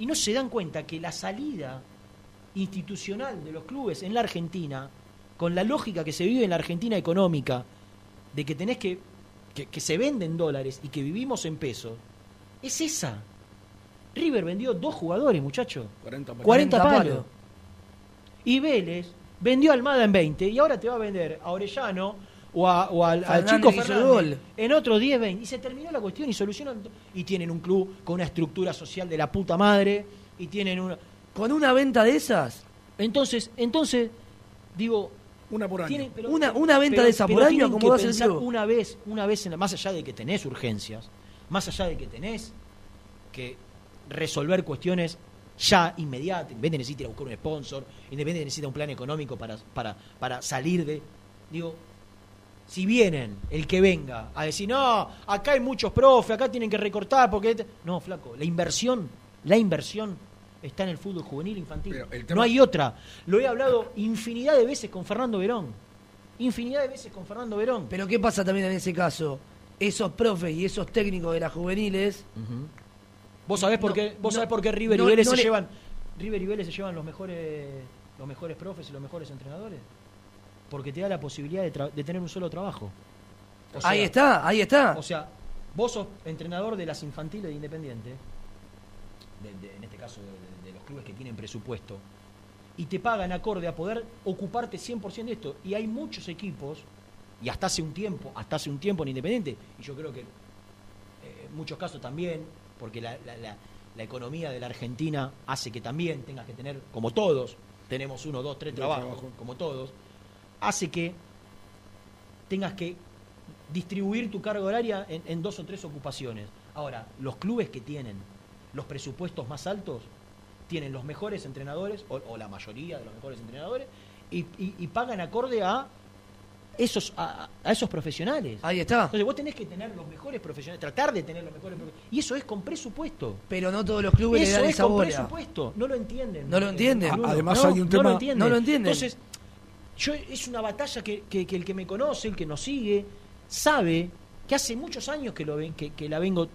Y no se dan cuenta que la salida institucional de los clubes en la Argentina, con la lógica que se vive en la Argentina económica, de que tenés que, que, que se venden dólares y que vivimos en pesos, es esa. River vendió dos jugadores, muchachos. 40 palos. 40 40 palos. Y Vélez vendió a Almada en 20 y ahora te va a vender a Orellano o, a- o al, al chico Fernández gol. en otros 10, 20. Y se terminó la cuestión y solucionan. Y tienen un club con una estructura social de la puta madre y tienen una... Con una venta de esas, Entonces, entonces, digo, Una por año. tienen- pero- Una- una venta pero- de esa por año, tienen ¿cómo que va a ser el pensar? Una vez, una vez, en la- más allá de que tenés urgencias, más allá de que tenés que resolver cuestiones ya inmediatas, Independiente necesita ir a buscar un sponsor, Independiente necesita un plan económico para, para, para salir de... Digo, si vienen, el que venga, a decir, no, acá hay muchos profes, acá tienen que recortar, porque... este-". No, flaco, la inversión, la inversión está en el fútbol juvenil infantil. Tema- No hay otra. Lo he hablado infinidad de veces con Fernando Verón. Infinidad de veces con Fernando Verón. pero ¿qué pasa también en ese caso? Esos profes y esos técnicos de las juveniles, ¿Vos sabés por No, qué, vos no, sabés por qué River y Vélez se le- llevan River y Vélez se llevan los mejores los mejores profes y los mejores entrenadores? Porque te da la posibilidad de, tra- de tener un solo trabajo. O sea- ahí está, ahí está. O sea, vos sos entrenador de las infantiles de Independiente, de- de- en este caso de, de los clubes que tienen presupuesto, y te pagan acorde a poder ocuparte 100% de esto. Y hay muchos equipos, y hasta hace un tiempo, hasta hace un tiempo en Independiente, y yo creo que eh, en muchos casos también, porque la, la- la- la economía de la Argentina hace que también tengas que tener, como todos, tenemos uno, dos, tres trabajos, como todos, hace que tengas que distribuir tu carga horaria en, en dos o tres ocupaciones. Ahora, los clubes que tienen los presupuestos más altos tienen los mejores entrenadores, o, o la mayoría de los mejores entrenadores, y, y- y pagan acorde a esos, a, a esos profesionales. Ahí está. Entonces vos tenés que tener los mejores profesionales, tratar de tener los mejores profesionales. Y eso es con presupuesto. Pero no todos los clubes le Eso dan es esa con bola. presupuesto. No lo entienden. No lo entienden. Además No, hay un no tema- lo entienden. No lo entienden. Entonces, yo, es una batalla que, que- que el que me conoce, el que nos sigue, sabe que hace muchos años que, lo ven, que, que la vengo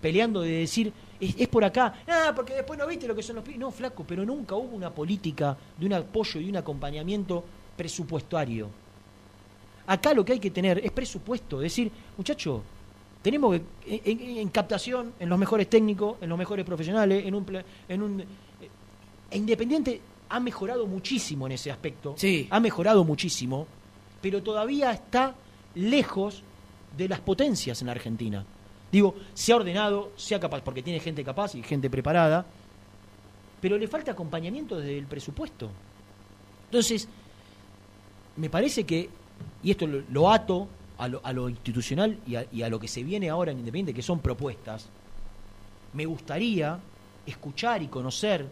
peleando de decir, es, es por acá, ah, porque después no viste lo que son los pibes. No, flaco, pero nunca hubo una política de un apoyo y un acompañamiento presupuestario. Acá lo que hay que tener es presupuesto, decir, muchacho, tenemos que, en, en- en captación, en los mejores técnicos, en los mejores profesionales, en un, en un e Independiente ha mejorado muchísimo en ese aspecto. Sí. Ha mejorado muchísimo, pero todavía está lejos de las potencias en Argentina. Digo, se ha ordenado, sea capaz, porque tiene gente capaz y gente preparada, pero le falta acompañamiento desde el presupuesto. Entonces, me parece que, y esto lo, lo ato a lo, a lo institucional y a, y a lo que se viene ahora en Independiente, que son propuestas, me gustaría escuchar y conocer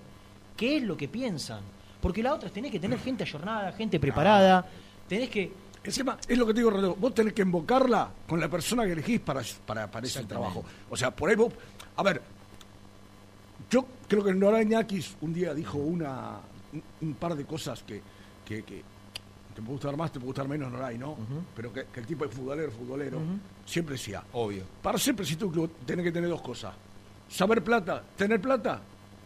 qué es lo que piensan. Porque la otra es tenés que tener gente ayornada, gente preparada, tenés que... Encima, es lo que te digo, Renato, vos tenés que invocarla con la persona que elegís para, para, para ese trabajo. O sea, por ahí vos. A ver, yo creo que Nora Iñakis un día dijo una, un, un par de cosas que, que, que te puede gustar más, te puede gustar menos, Noray, ¿no? Pero que, que el tipo de futbolero, futbolero, siempre decía. Obvio. Para ser presidente de un club tenés que tener dos cosas. Saber plata, tener plata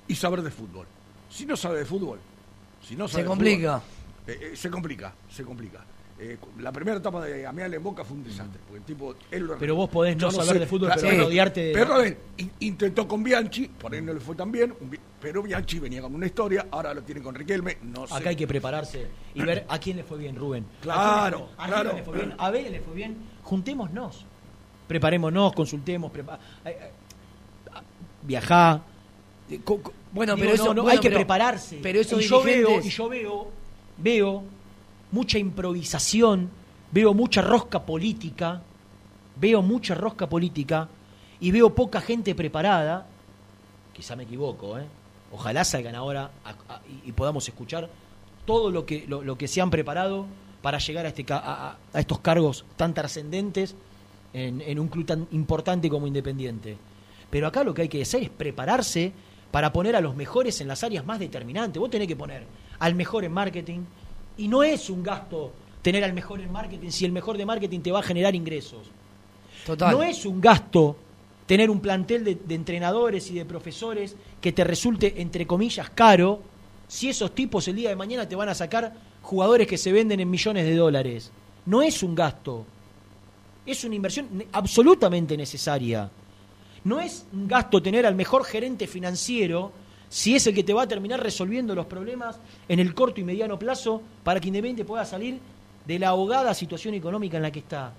y saber de fútbol. Si no sabe de fútbol, si no Se sabe de complica. fútbol, eh, eh, se complica, se complica. Eh, la primera etapa de Amial en Boca fue un desastre, porque el tipo... Él lo- Pero vos podés no Yo saber de fútbol, pero bueno, odiarte de- Pero a ver, intentó con Bianchi, por ahí no le fue tan bien, pero Bianchi venía con una historia, ahora lo tiene con Riquelme, no sé. Acá hay que prepararse y ver a quién le fue bien, Rubén. Claro, a quién le fue, a claro. River le fue bien, a Vélez le fue bien. Juntémonos. Preparémonos, consultemos, prepa- eh, eh, viajá. Eh, Bueno, digo, pero eso- no, no, bueno, hay que pero- prepararse. pero esos y yo veo, y yo veo, veo mucha improvisación, veo mucha rosca política, veo mucha rosca política y veo poca gente preparada. Quizá me equivoco, ¿eh? Ojalá salgan ahora a- a- y, podamos escuchar todo lo que, lo, que se han preparado para llegar a, este, a- a estos cargos tan trascendentes en, en un club tan importante como Independiente. Pero acá lo que hay que hacer es prepararse para poner a los mejores en las áreas más determinantes. Vos tenés que poner al mejor en marketing y no es un gasto tener al mejor en marketing si el mejor de marketing te va a generar ingresos. Total. No es un gasto tener un plantel de, de entrenadores y de profesores que te resulte, entre comillas, caro, si esos tipos el día de mañana te van a sacar jugadores que se venden en millones de dólares. No es un gasto. Es una inversión absolutamente necesaria. No es un gasto tener al mejor gerente financiero si es el que te va a terminar resolviendo los problemas en el corto y mediano plazo para que Independiente pueda salir de la ahogada situación económica en la que está.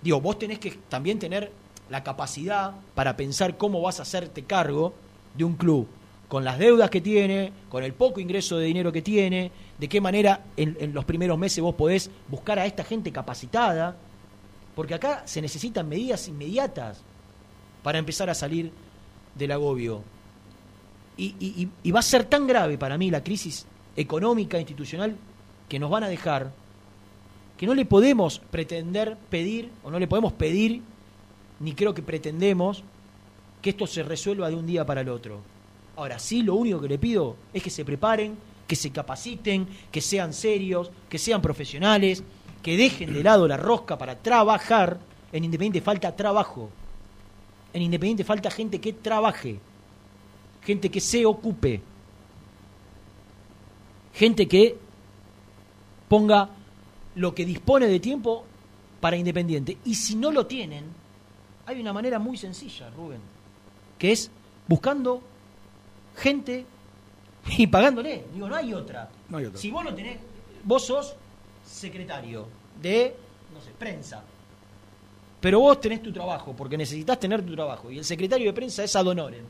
Digo, vos tenés que también tener la capacidad para pensar cómo vas a hacerte cargo de un club con las deudas que tiene, con el poco ingreso de dinero que tiene, de qué manera en, en los primeros meses vos podés buscar a esta gente capacitada, porque acá se necesitan medidas inmediatas para empezar a salir del agobio. Y, va a ser tan grave para mí la crisis económica, institucional, que nos van a dejar, que no le podemos pretender pedir, o no le podemos pedir, ni creo que pretendemos, que esto se resuelva de un día para el otro. Ahora, sí, lo único que le pido es que se preparen, que se capaciten, que sean serios, que sean profesionales, que dejen de lado la rosca para trabajar. En Independiente falta trabajo. En Independiente falta gente que trabaje, gente que se ocupe, gente que ponga lo que dispone de tiempo para Independiente. Y si no lo tienen, hay una manera muy sencilla, Rubén, que es buscando gente y pagándole. Digo, no hay otra. No hay otra. Si vos lo tenés, vos sos secretario de, no sé, prensa. Pero vos tenés tu trabajo, porque necesitas tener tu trabajo. Y el secretario de prensa es ad honorem.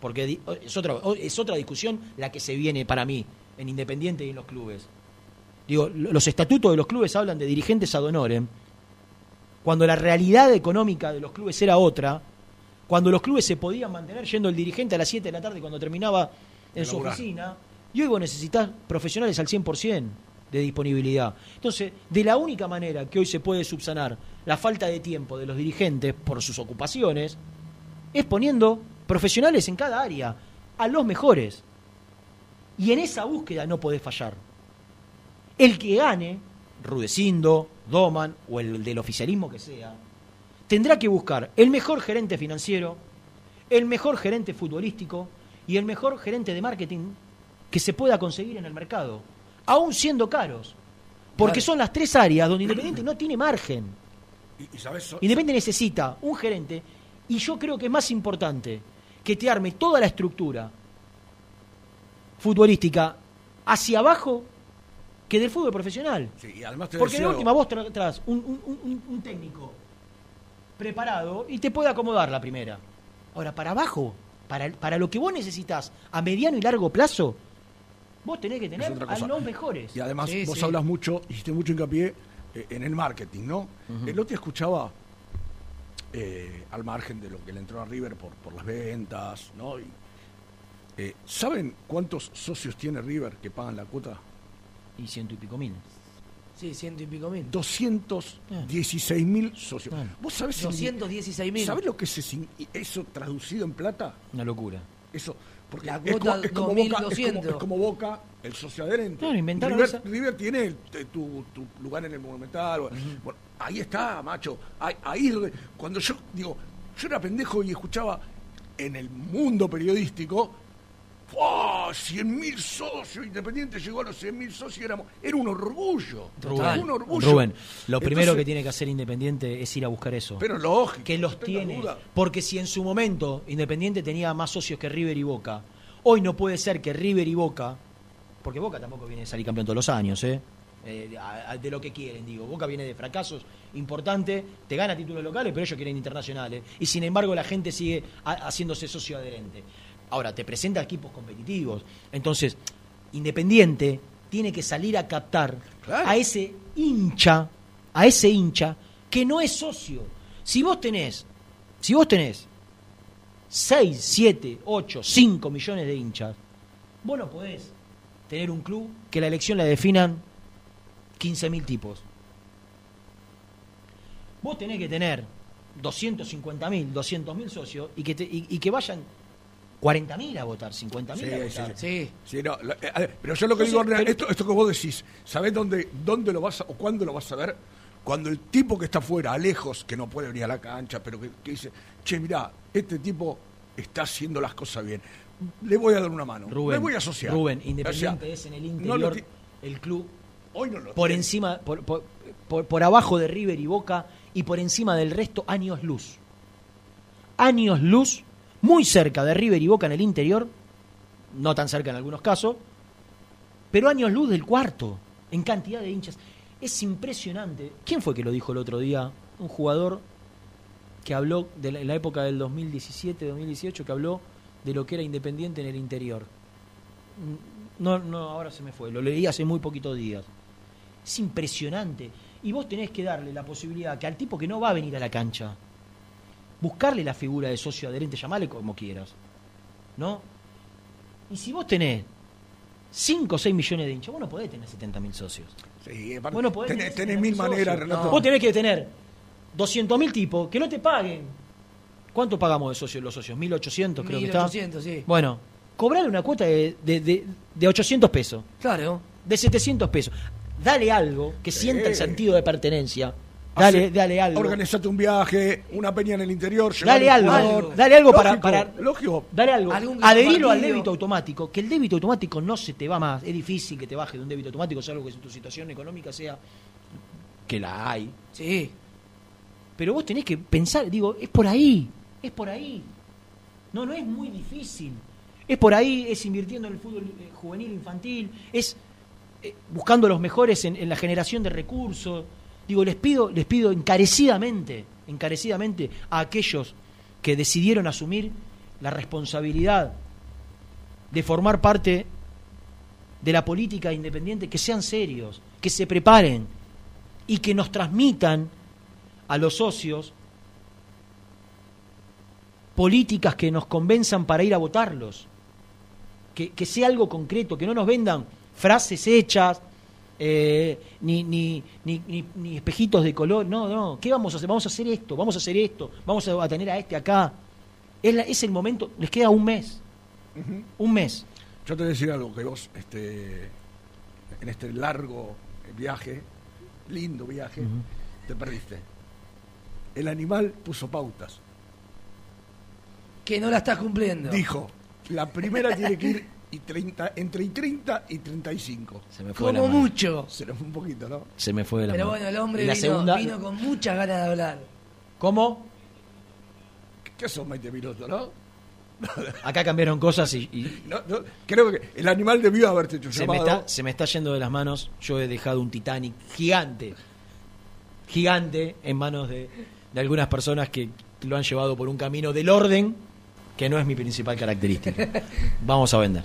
Porque es otra, es otra discusión la que se viene para mí en Independiente y en los clubes. Digo, lo- los estatutos de los clubes hablan de dirigentes ad honorem. Cuando la realidad económica de los clubes era otra, cuando los clubes se podían mantener yendo el dirigente a las 7 de la tarde cuando terminaba en su laburar. oficina, y hoy vos necesitas profesionales al 100% de disponibilidad. Entonces, de la única manera que hoy se puede subsanar la falta de tiempo de los dirigentes por sus ocupaciones, es poniendo profesionales en cada área, a los mejores. Y en esa búsqueda no podés fallar. El que gane, Rudecindo, Doman o el del oficialismo que sea, tendrá que buscar el mejor gerente financiero, el mejor gerente futbolístico y el mejor gerente de marketing que se pueda conseguir en el mercado, aún siendo caros. Porque son las tres áreas donde Independiente no tiene margen. Y, y sabes, So- Independiente necesita un gerente y yo creo que es más importante que te arme toda la estructura futbolística hacia abajo que del fútbol profesional. Sí, y además te voy a Porque algo. última vos tra- traes un, un- un- un técnico preparado y te puede acomodar la primera. Ahora, para abajo, para, para lo que vos necesitas a mediano y largo plazo, vos tenés que tener a los mejores. Y además Sí, vos sí. hablas mucho, hiciste mucho hincapié eh, en el marketing, ¿no? El otro escuchaba, eh, al margen de lo que le entró a River por, por las ventas, ¿no? Y, eh, ¿Saben cuántos socios tiene River que pagan la cuota? Y ciento y pico mil. Sí, ciento y pico mil. 216 mil socios. Claro. ¿Vos sabés, si- 216 mil. ¿sabés lo que es ese- eso traducido en plata? Una locura. Eso, porque La es, cuota como, es como Boca, es, como, 2200. es como Boca, el socio adherente. Claro, inventaron River, esa. River tiene el- te- tu, tu lugar en el Monumental. bueno, bueno, ahí está, macho. Ahí, ahí es donde- cuando yo digo, yo era pendejo y escuchaba en el mundo periodístico, ¡Fua! 100.000 socios, Independiente llegó a los 100.000 socios éramos, era un orgullo. Rubén, un orgullo. Rubén, lo primero Entonces, que tiene que hacer Independiente es ir a buscar eso. Pero lógico. que los no tiene. Porque si en su momento Independiente tenía más socios que River y Boca, hoy no puede ser que River y Boca, porque Boca tampoco viene de salir campeón todos los años, ¿eh? Eh, de lo que quieren, digo. Boca viene de fracasos importantes, te gana títulos locales, pero ellos quieren internacionales. Y sin embargo la gente sigue ha- haciéndose socio adherente. Ahora, te presenta equipos competitivos. Entonces, Independiente tiene que salir a captar Claro. a ese hincha, a ese hincha que no es socio. Si vos tenés, si vos tenés 6, 7, 8, 5 millones de hinchas, vos no podés tener un club que la elección la definan 15.000 tipos. Vos tenés que tener 250.000, 200.000 socios y que, te- y, y que vayan 40.000 a votar, 50.000 Sí, a sí, votar. Sí. Sí, no, lo- eh, a ver, pero yo lo que Entonces, digo, pero- esto, esto que vos decís, ¿sabés dónde, dónde lo vas a, o cuándo lo vas a ver? Cuando el tipo que está afuera, a lejos, que no puede venir a la cancha, pero que, que dice, che, mirá, este tipo está haciendo las cosas bien. Le voy a dar una mano. Rubén, me voy a asociar. Rubén, O sea, Independiente es en el interior el club hoy no lo por tiene. encima, por, por, por- por abajo de River y Boca y por encima del resto años luz. Años luz muy cerca de River y Boca en el interior, no tan cerca en algunos casos, pero años luz del cuarto, en cantidad de hinchas. Es impresionante. ¿Quién fue que lo dijo el otro día? Un jugador que habló de la, en la época del 2017-2018, que habló de lo que era Independiente en el interior. No, no, ahora se me fue, lo leí hace muy poquitos días. Es impresionante. Y vos tenés que darle la posibilidad que al tipo que no va a venir a la cancha, buscarle la figura de socio adherente, llamarle como quieras. ¿No? Y si vos tenés 5 o 6 millones de hinchas, vos no podés tener 70 mil socios. Sí, aparte, Vos no podés tenés, tener tenés mil 70.000 maneras. Renato. Vos tenés que tener 200 mil tipos que no te paguen. ¿Cuánto pagamos de socios los socios? 1800 creo que está. 1800, sí. Bueno, cobrarle una cuota de, de, de- de 800 pesos. Claro. De 700 pesos. Dale algo que sienta el sentido de pertenencia. Dale, Hace- dale algo. Organizate un viaje, una peña en el interior, Dale algo, dale algo para, Lógico, para lógico. dale algo, adherilo al débito automático, que el débito automático no se te va más, es difícil que te baje de un débito automático, salvo que tu situación económica sea que la hay. Sí. Pero vos tenés que pensar, digo, es por ahí, es por ahí. No, no es muy difícil. Es por ahí, es invirtiendo en el fútbol eh, juvenil infantil, es eh, buscando los mejores en, en la generación de recursos. Digo, les pido, les pido encarecidamente, encarecidamente a aquellos que decidieron asumir la responsabilidad de formar parte de la política independiente, que sean serios, que se preparen y que nos transmitan a los socios políticas que nos convenzan para ir a votarlos. Que, que sea algo concreto, que no nos vendan frases hechas, eh, ni, ni, ni, ni- ni espejitos de color. No, no. ¿Qué vamos a hacer? Vamos a hacer esto, vamos a hacer esto, vamos a, tener a este acá. Es, la- es el momento, les queda un mes. Un mes. Yo te voy a decir algo que vos, este, en este largo viaje, lindo viaje, te perdiste. El animal puso pautas. Que no la estás cumpliendo. Dijo, la primera tiene que ir y 30, entre y 30 y 35. Se me fue la Como mano. mucho. Se nos fue un poquito, ¿no? Se me fue de la Pero mano. bueno, el hombre la vino, segunda, vino con muchas ganas de hablar. ¿Cómo? ¿Qué son 20 minutos, no? Acá cambiaron cosas y, y No, no, creo que el animal debió haberte hecho se, me está, se me está yendo de las manos. Yo he dejado un Titanic gigante, gigante, en manos de, de algunas personas que lo han llevado por un camino del orden, que no es mi principal característica. Vamos a vender.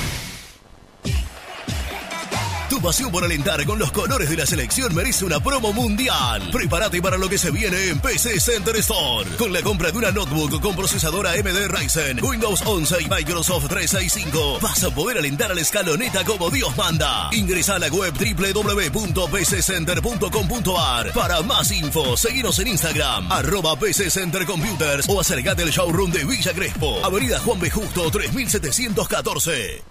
Tu pasión por alentar con los colores de la selección merece una promo mundial. Prepárate para lo que se viene en PC Center Store. Con la compra de una notebook con procesadora AMD Ryzen, Windows 11 y Microsoft 365, vas a poder alentar a la escaloneta como Dios manda. Ingresa a la web www.pccenter.com.ar. Para más info, seguinos en Instagram, arroba PC Center Computers o acercate al showroom de Villa Crespo, Avenida Juan B. Justo 3714.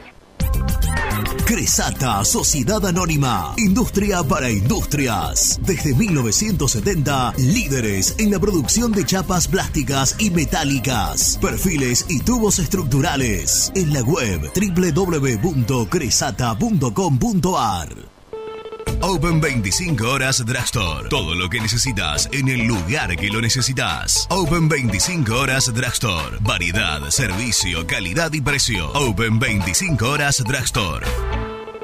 Cresata, Sociedad Anónima, Industria para Industrias. Desde 1970, líderes en la producción de chapas plásticas y metálicas, perfiles y tubos estructurales. En la web www.cresata.com.ar. Open 25 horas Drugstore. Todo lo que necesitas en el lugar que lo necesitas. Open 25 horas Drugstore. Variedad, servicio, calidad y precio. Open 25 horas Drugstore.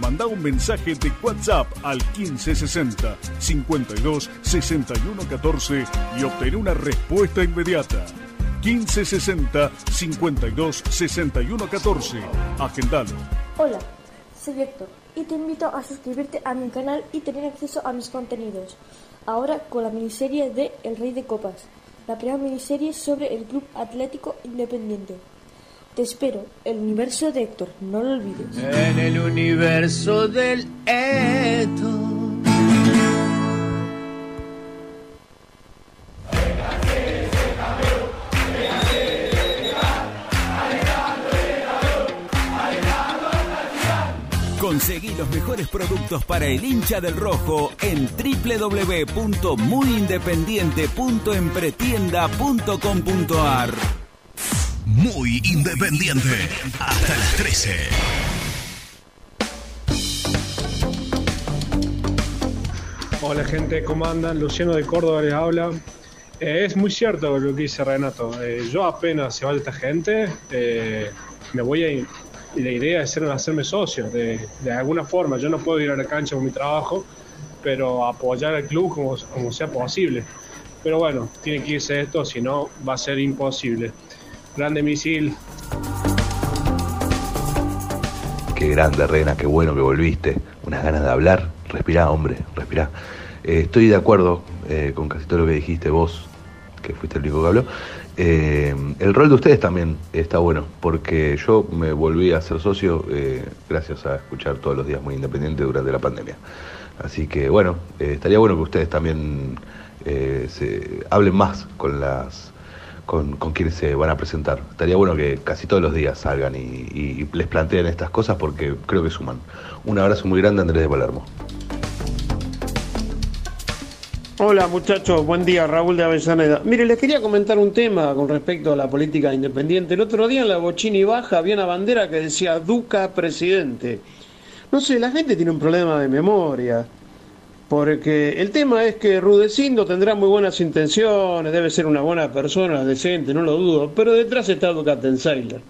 Manda un mensaje de WhatsApp al 1560 52 61 14 y obtén una respuesta inmediata. 1560 52 61 14. Agendalo. Hola, soy Héctor y te invito a suscribirte a mi canal y tener acceso a mis contenidos. Ahora con la miniserie de El Rey de Copas, la primera miniserie sobre el Club Atlético Independiente. Te espero, el universo de Héctor, no lo olvides. En el universo del Eto. Conseguí los mejores productos para el hincha del rojo en www.muyindependiente.empretienda.com.ar. Muy independiente. Hasta las 13. Hola gente, ¿cómo andan? Luciano de Córdoba les habla. Eh, es muy cierto lo que dice Renato. Eh, yo apenas se vaya esta gente, eh, me voy a ir. La idea es hacerme socio, de, de alguna forma. Yo no puedo ir a la cancha con mi trabajo, pero apoyar al club como, como sea posible. Pero bueno, tiene que irse esto, si no va a ser imposible. Grande misil. Qué grande, Rena, qué bueno que volviste. Unas ganas de hablar. Respirá, hombre, respirá. Eh, estoy de acuerdo eh, con casi todo lo que dijiste vos, que fuiste el único que habló. Eh, el rol de ustedes también está bueno, porque yo me volví a ser socio gracias a escuchar todos los días muy independiente durante la pandemia. Así que bueno, estaría bueno que ustedes también se hablen más con las con, con se van a presentar. Estaría bueno que casi todos los días salgan y, y les planteen estas cosas porque creo que suman. Un abrazo muy grande, Andrés de Palermo. Hola muchachos, buen día, Raúl de Avellaneda. Mire, les quería comentar un tema con respecto a la política independiente. El otro día en la Bochini Baja había una bandera que decía Duca presidente. No sé, la gente tiene un problema de memoria. Porque el tema es que Rudecindo tendrá muy buenas intenciones, debe ser una buena persona, decente, no lo dudo, pero detrás está Duca Tenseiler.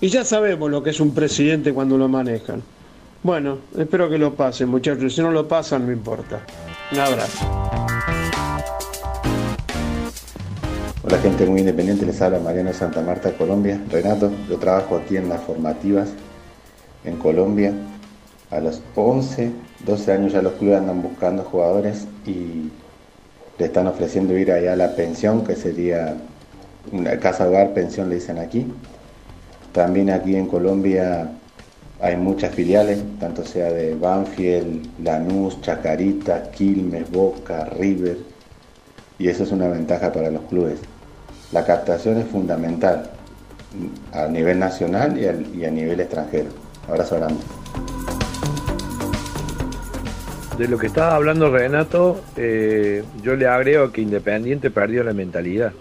Y ya sabemos lo que es un presidente cuando lo manejan. Bueno, espero que lo pasen, muchachos. Si no lo pasan, no importa. Un abrazo. Hola gente muy independiente, les habla Mariano Santa Marta, Colombia. Renato, yo trabajo aquí en las formativas en Colombia. A los 11, 12 años ya los clubes andan buscando jugadores y le están ofreciendo ir allá a la pensión, que sería una casa hogar, pensión le dicen aquí. También aquí en Colombia hay muchas filiales, tanto sea de Banfield, Lanús, Chacarita, Quilmes, Boca, River, y eso es una ventaja para los clubes. La captación es fundamental a nivel nacional y, a nivel extranjero. Abrazo grande. De lo que estaba hablando Renato, eh, yo le agrego que Independiente perdió la mentalidad.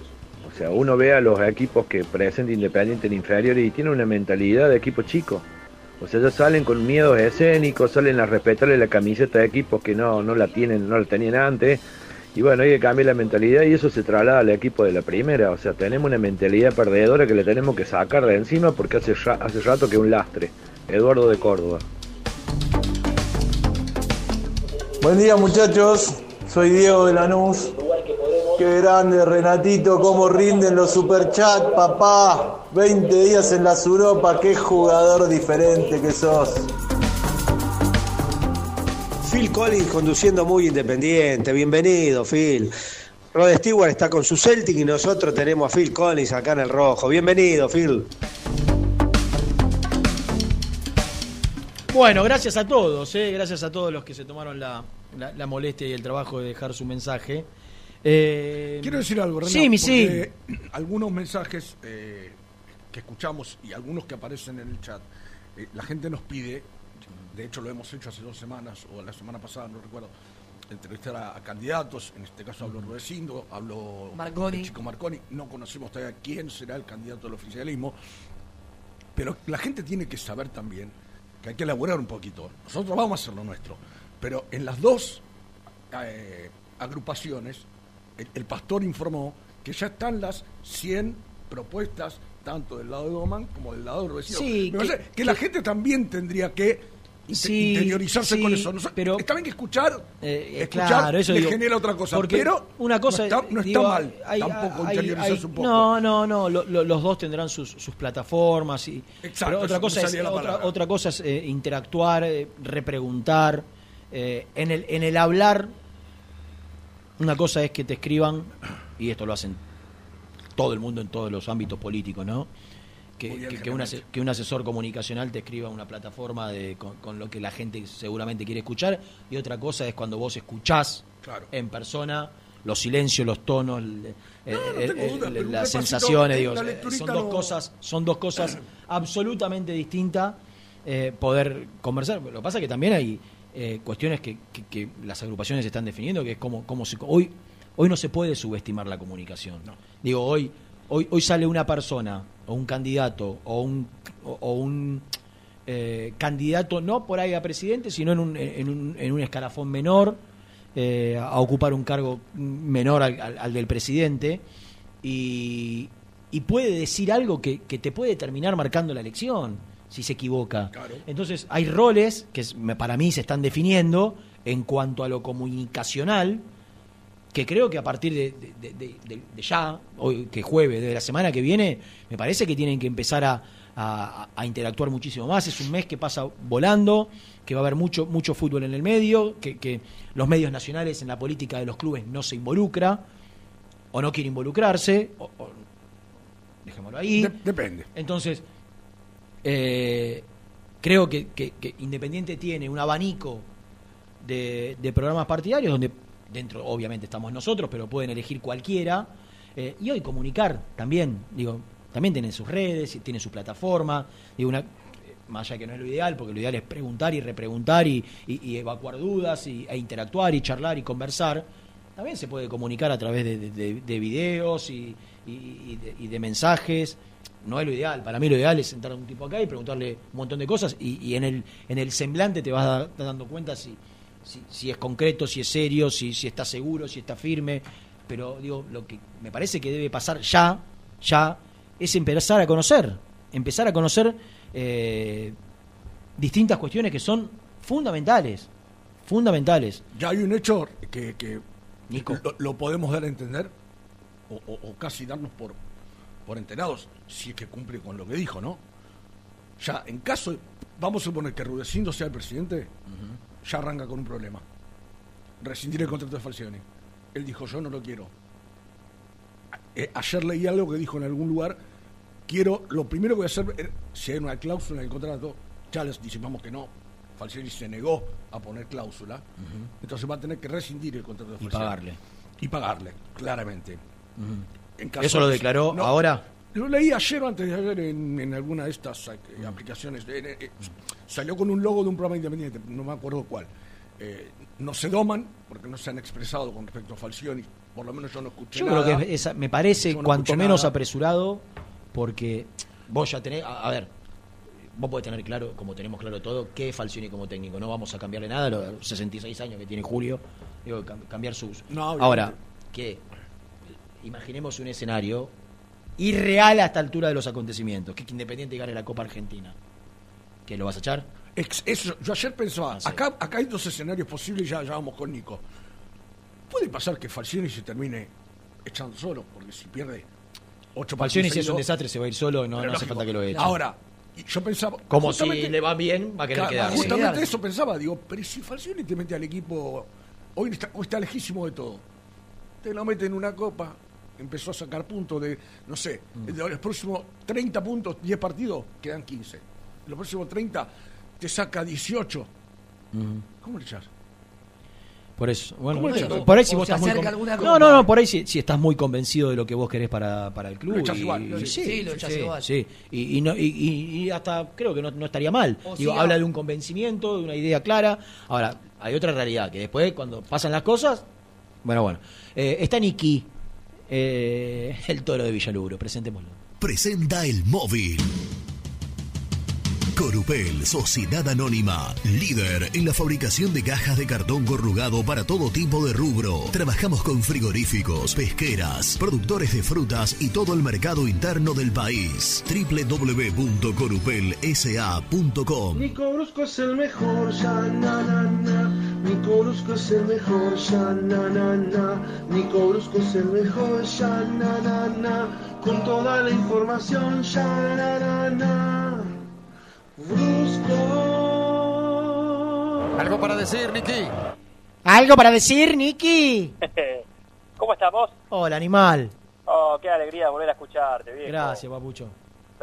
O sea, uno ve a los equipos que presenta Independiente en inferiores y tiene una mentalidad de equipo chico. O sea, ya salen con miedos escénicos, salen a respetarle la camiseta de equipos que no, no la tienen, no la tenían antes. Y bueno, hay que cambiar la mentalidad y eso se traslada al equipo de la primera. O sea, tenemos una mentalidad perdedora que le tenemos que sacar de encima porque hace, hace rato que un lastre. Eduardo de Córdoba. Buen día muchachos, soy Diego de Lanús. Qué grande Renatito, cómo rinden los superchats, papá. 20 días en las Europa, qué jugador diferente que sos. Phil Collins conduciendo muy independiente. Bienvenido, Phil. Rod Stewart está con su Celtic y nosotros tenemos a Phil Collins acá en el rojo. Bienvenido, Phil. Bueno, gracias a todos, ¿eh? gracias a todos los que se tomaron la, la- la molestia y el trabajo de dejar su mensaje. Eh, Quiero decir algo, Renato, Sí, mi sí. porque algunos mensajes eh, que escuchamos y algunos que aparecen en el chat, eh, la gente nos pide, de hecho lo hemos hecho hace dos semanas o la semana pasada, no recuerdo, entrevistar a, a candidatos, en este caso habló Rudecindo, habló Marconi. el chico Marconi, no conocemos todavía quién será el candidato del oficialismo, pero la gente tiene que saber también que hay que elaborar un poquito. Nosotros vamos a hacer lo nuestro, pero en las dos eh, agrupaciones, el, el pastor informó que ya están las 100 propuestas, tanto del lado de Oman como del lado de Rudecindo. Sí, Me que- parece que, la gente también tendría que Sí, interiorizarse sí, con eso. No pero- está bien que escuchar, Eh, escuchar claro, eso le digo, genera otra cosa, porque pero una cosa no está, no está digo, mal hay- tampoco hay- interiorizarse hay- un poco. No, no, no, lo- lo- los dos tendrán sus, sus plataformas y Exacto, pero otra cosa es otra, otra cosa es eh, interactuar, eh, repreguntar eh, en el en el hablar una cosa es que te escriban y esto lo hacen todo el mundo en todos los ámbitos políticos, ¿no? Que, que- que un, que asesor comunicacional te escriba una plataforma de, con, con lo que la gente seguramente quiere escuchar y otra cosa es cuando vos escuchás Claro. en persona los silencios, los tonos, pero un las sensaciones, digo, eh, son dos no- cosas, son dos cosas absolutamente distintas eh, poder conversar. Lo que pasa es que también hay eh, cuestiones que, que- que las agrupaciones están definiendo, que es como, como se, hoy, hoy no se puede subestimar la comunicación. Digo, hoy, hoy, hoy sale una persona, o un candidato, o un, o, o un eh, candidato no por ahí a presidente, sino en un, en un, en un escalafón menor, eh, a ocupar un cargo menor al, al- al del presidente, y, y puede decir algo que, que te puede terminar marcando la elección si se equivoca. Entonces hay roles que para mí se están definiendo en cuanto a lo comunicacional, que creo que a partir de, de- de- de- de ya, hoy que jueves, de la semana que viene, me parece que tienen que empezar a, a- a interactuar muchísimo más. Es un mes que pasa volando, que va a haber mucho, mucho fútbol en el medio, que, que los medios nacionales en la política de los clubes no se involucra, o no quiere involucrarse, o- o- dejémoslo ahí. De- depende. Entonces, eh, creo que, que- Independiente tiene un abanico de, programas partidarios donde dentro obviamente estamos nosotros, pero pueden elegir cualquiera. eh, y hoy comunicar también, digo, también tienen sus redes, tienen su plataforma, digo, más allá que no es lo ideal, porque lo ideal es preguntar y repreguntar y, evacuar dudas y, e interactuar y charlar y conversar. También se puede comunicar a través de, de- de- de videos y, y de mensajes. No es lo ideal. Para mí lo ideal es sentar a un tipo acá y preguntarle un montón de cosas y, y en, el, en el semblante te vas da- dando cuenta si, si, si es concreto, si es serio, si, si está seguro, si está firme. Pero digo, lo que me parece que debe pasar ya, ya, es empezar a conocer. Empezar a conocer eh, distintas cuestiones que son fundamentales. Fundamentales. Ya hay un hecho que, que Lo, lo podemos dar a entender, o, o- o casi darnos por, por enterados, si es que cumple con lo que dijo, ¿no? Ya, en caso, vamos a suponer que Rudecindo sea el presidente, ya arranca con un problema. Rescindir el contrato de Falcioni. Él dijo, yo no lo quiero. Eh, ayer leí algo que dijo en algún lugar, quiero, lo primero que voy a hacer, eh, si hay una cláusula en el contrato, ya les disipamos que no. Falcioni se negó a poner cláusula, entonces va a tener que rescindir el contrato de Y Falcioni. pagarle. Y pagarle, claramente. En caso ¿Eso lo de- declaró No, ahora? Lo leí ayer o antes de ayer en, en alguna de estas eh, aplicaciones. Eh, eh, salió con un logo de un programa independiente, no me acuerdo cuál. Eh, no se doman, porque no se han expresado con respecto a Falcioni. Por lo menos yo no escuché Yo nada. creo que es- me parece no cuanto menos nada. apresurado, porque vos ya tenés, a, a ver, vos podés tener claro, como tenemos claro todo, qué es Falcioni como técnico. No vamos a cambiarle nada, los 66 años que tiene Julio, digo, cam- cambiar sus... No. Ahora, que imaginemos un escenario irreal a esta altura de los acontecimientos, que Independiente gane la Copa Argentina. ¿Que lo vas a echar? Ex- eso, yo ayer pensaba, acá, acá hay dos escenarios posibles, ya, ya vamos con Nico. Puede pasar que Falcioni se termine echando solo, porque si pierde ocho Falcioni si es un desastre se va a ir solo, no, no hace falta que lo eche. Ahora, yo pensaba. Como si le va bien, va a querer Claro, quedarse. Justamente eso pensaba, digo, pero si Falcioni te mete al equipo, hoy está, hoy está lejísimo de todo. Te lo mete en una copa, empezó a sacar puntos de, no sé, de los próximos 30 puntos, 10 partidos, quedan 15. Los próximos 30 te saca 18. ¿Cómo le echas? Por eso, bueno, por ahí si vos estás muy No, no, no, por ahí si, si estás muy convencido de lo que vos querés para, para el club. Lo echás igual. y- Sí, sí, lo echás sí, igual. sí. Y, y no, y, hasta creo que no, no estaría mal. O Digo, habla a- de un convencimiento, de una idea clara. Ahora, hay otra realidad, que después cuando pasan las cosas, bueno, bueno. Eh, está Niki, eh, el toro de Villaluro, presentémoslo. Presenta el móvil. Corupel, Sociedad Anónima, líder en la fabricación de cajas de cartón corrugado para todo tipo de rubro. Trabajamos con frigoríficos, pesqueras, productores de frutas y todo el mercado interno del país. www.corupelsa.com Nico Brusco es el mejor, ya na na na. Nico Brusco es el mejor, ya na na na. Nico Brusco es el mejor, ya na na na. Con toda la información, ya na na na. Brusco. Algo para decir, Niki. ¿Algo para decir, Niki? ¿Cómo estamos? Hola, animal. Oh, qué alegría volver a escucharte, viejo. Gracias, papucho.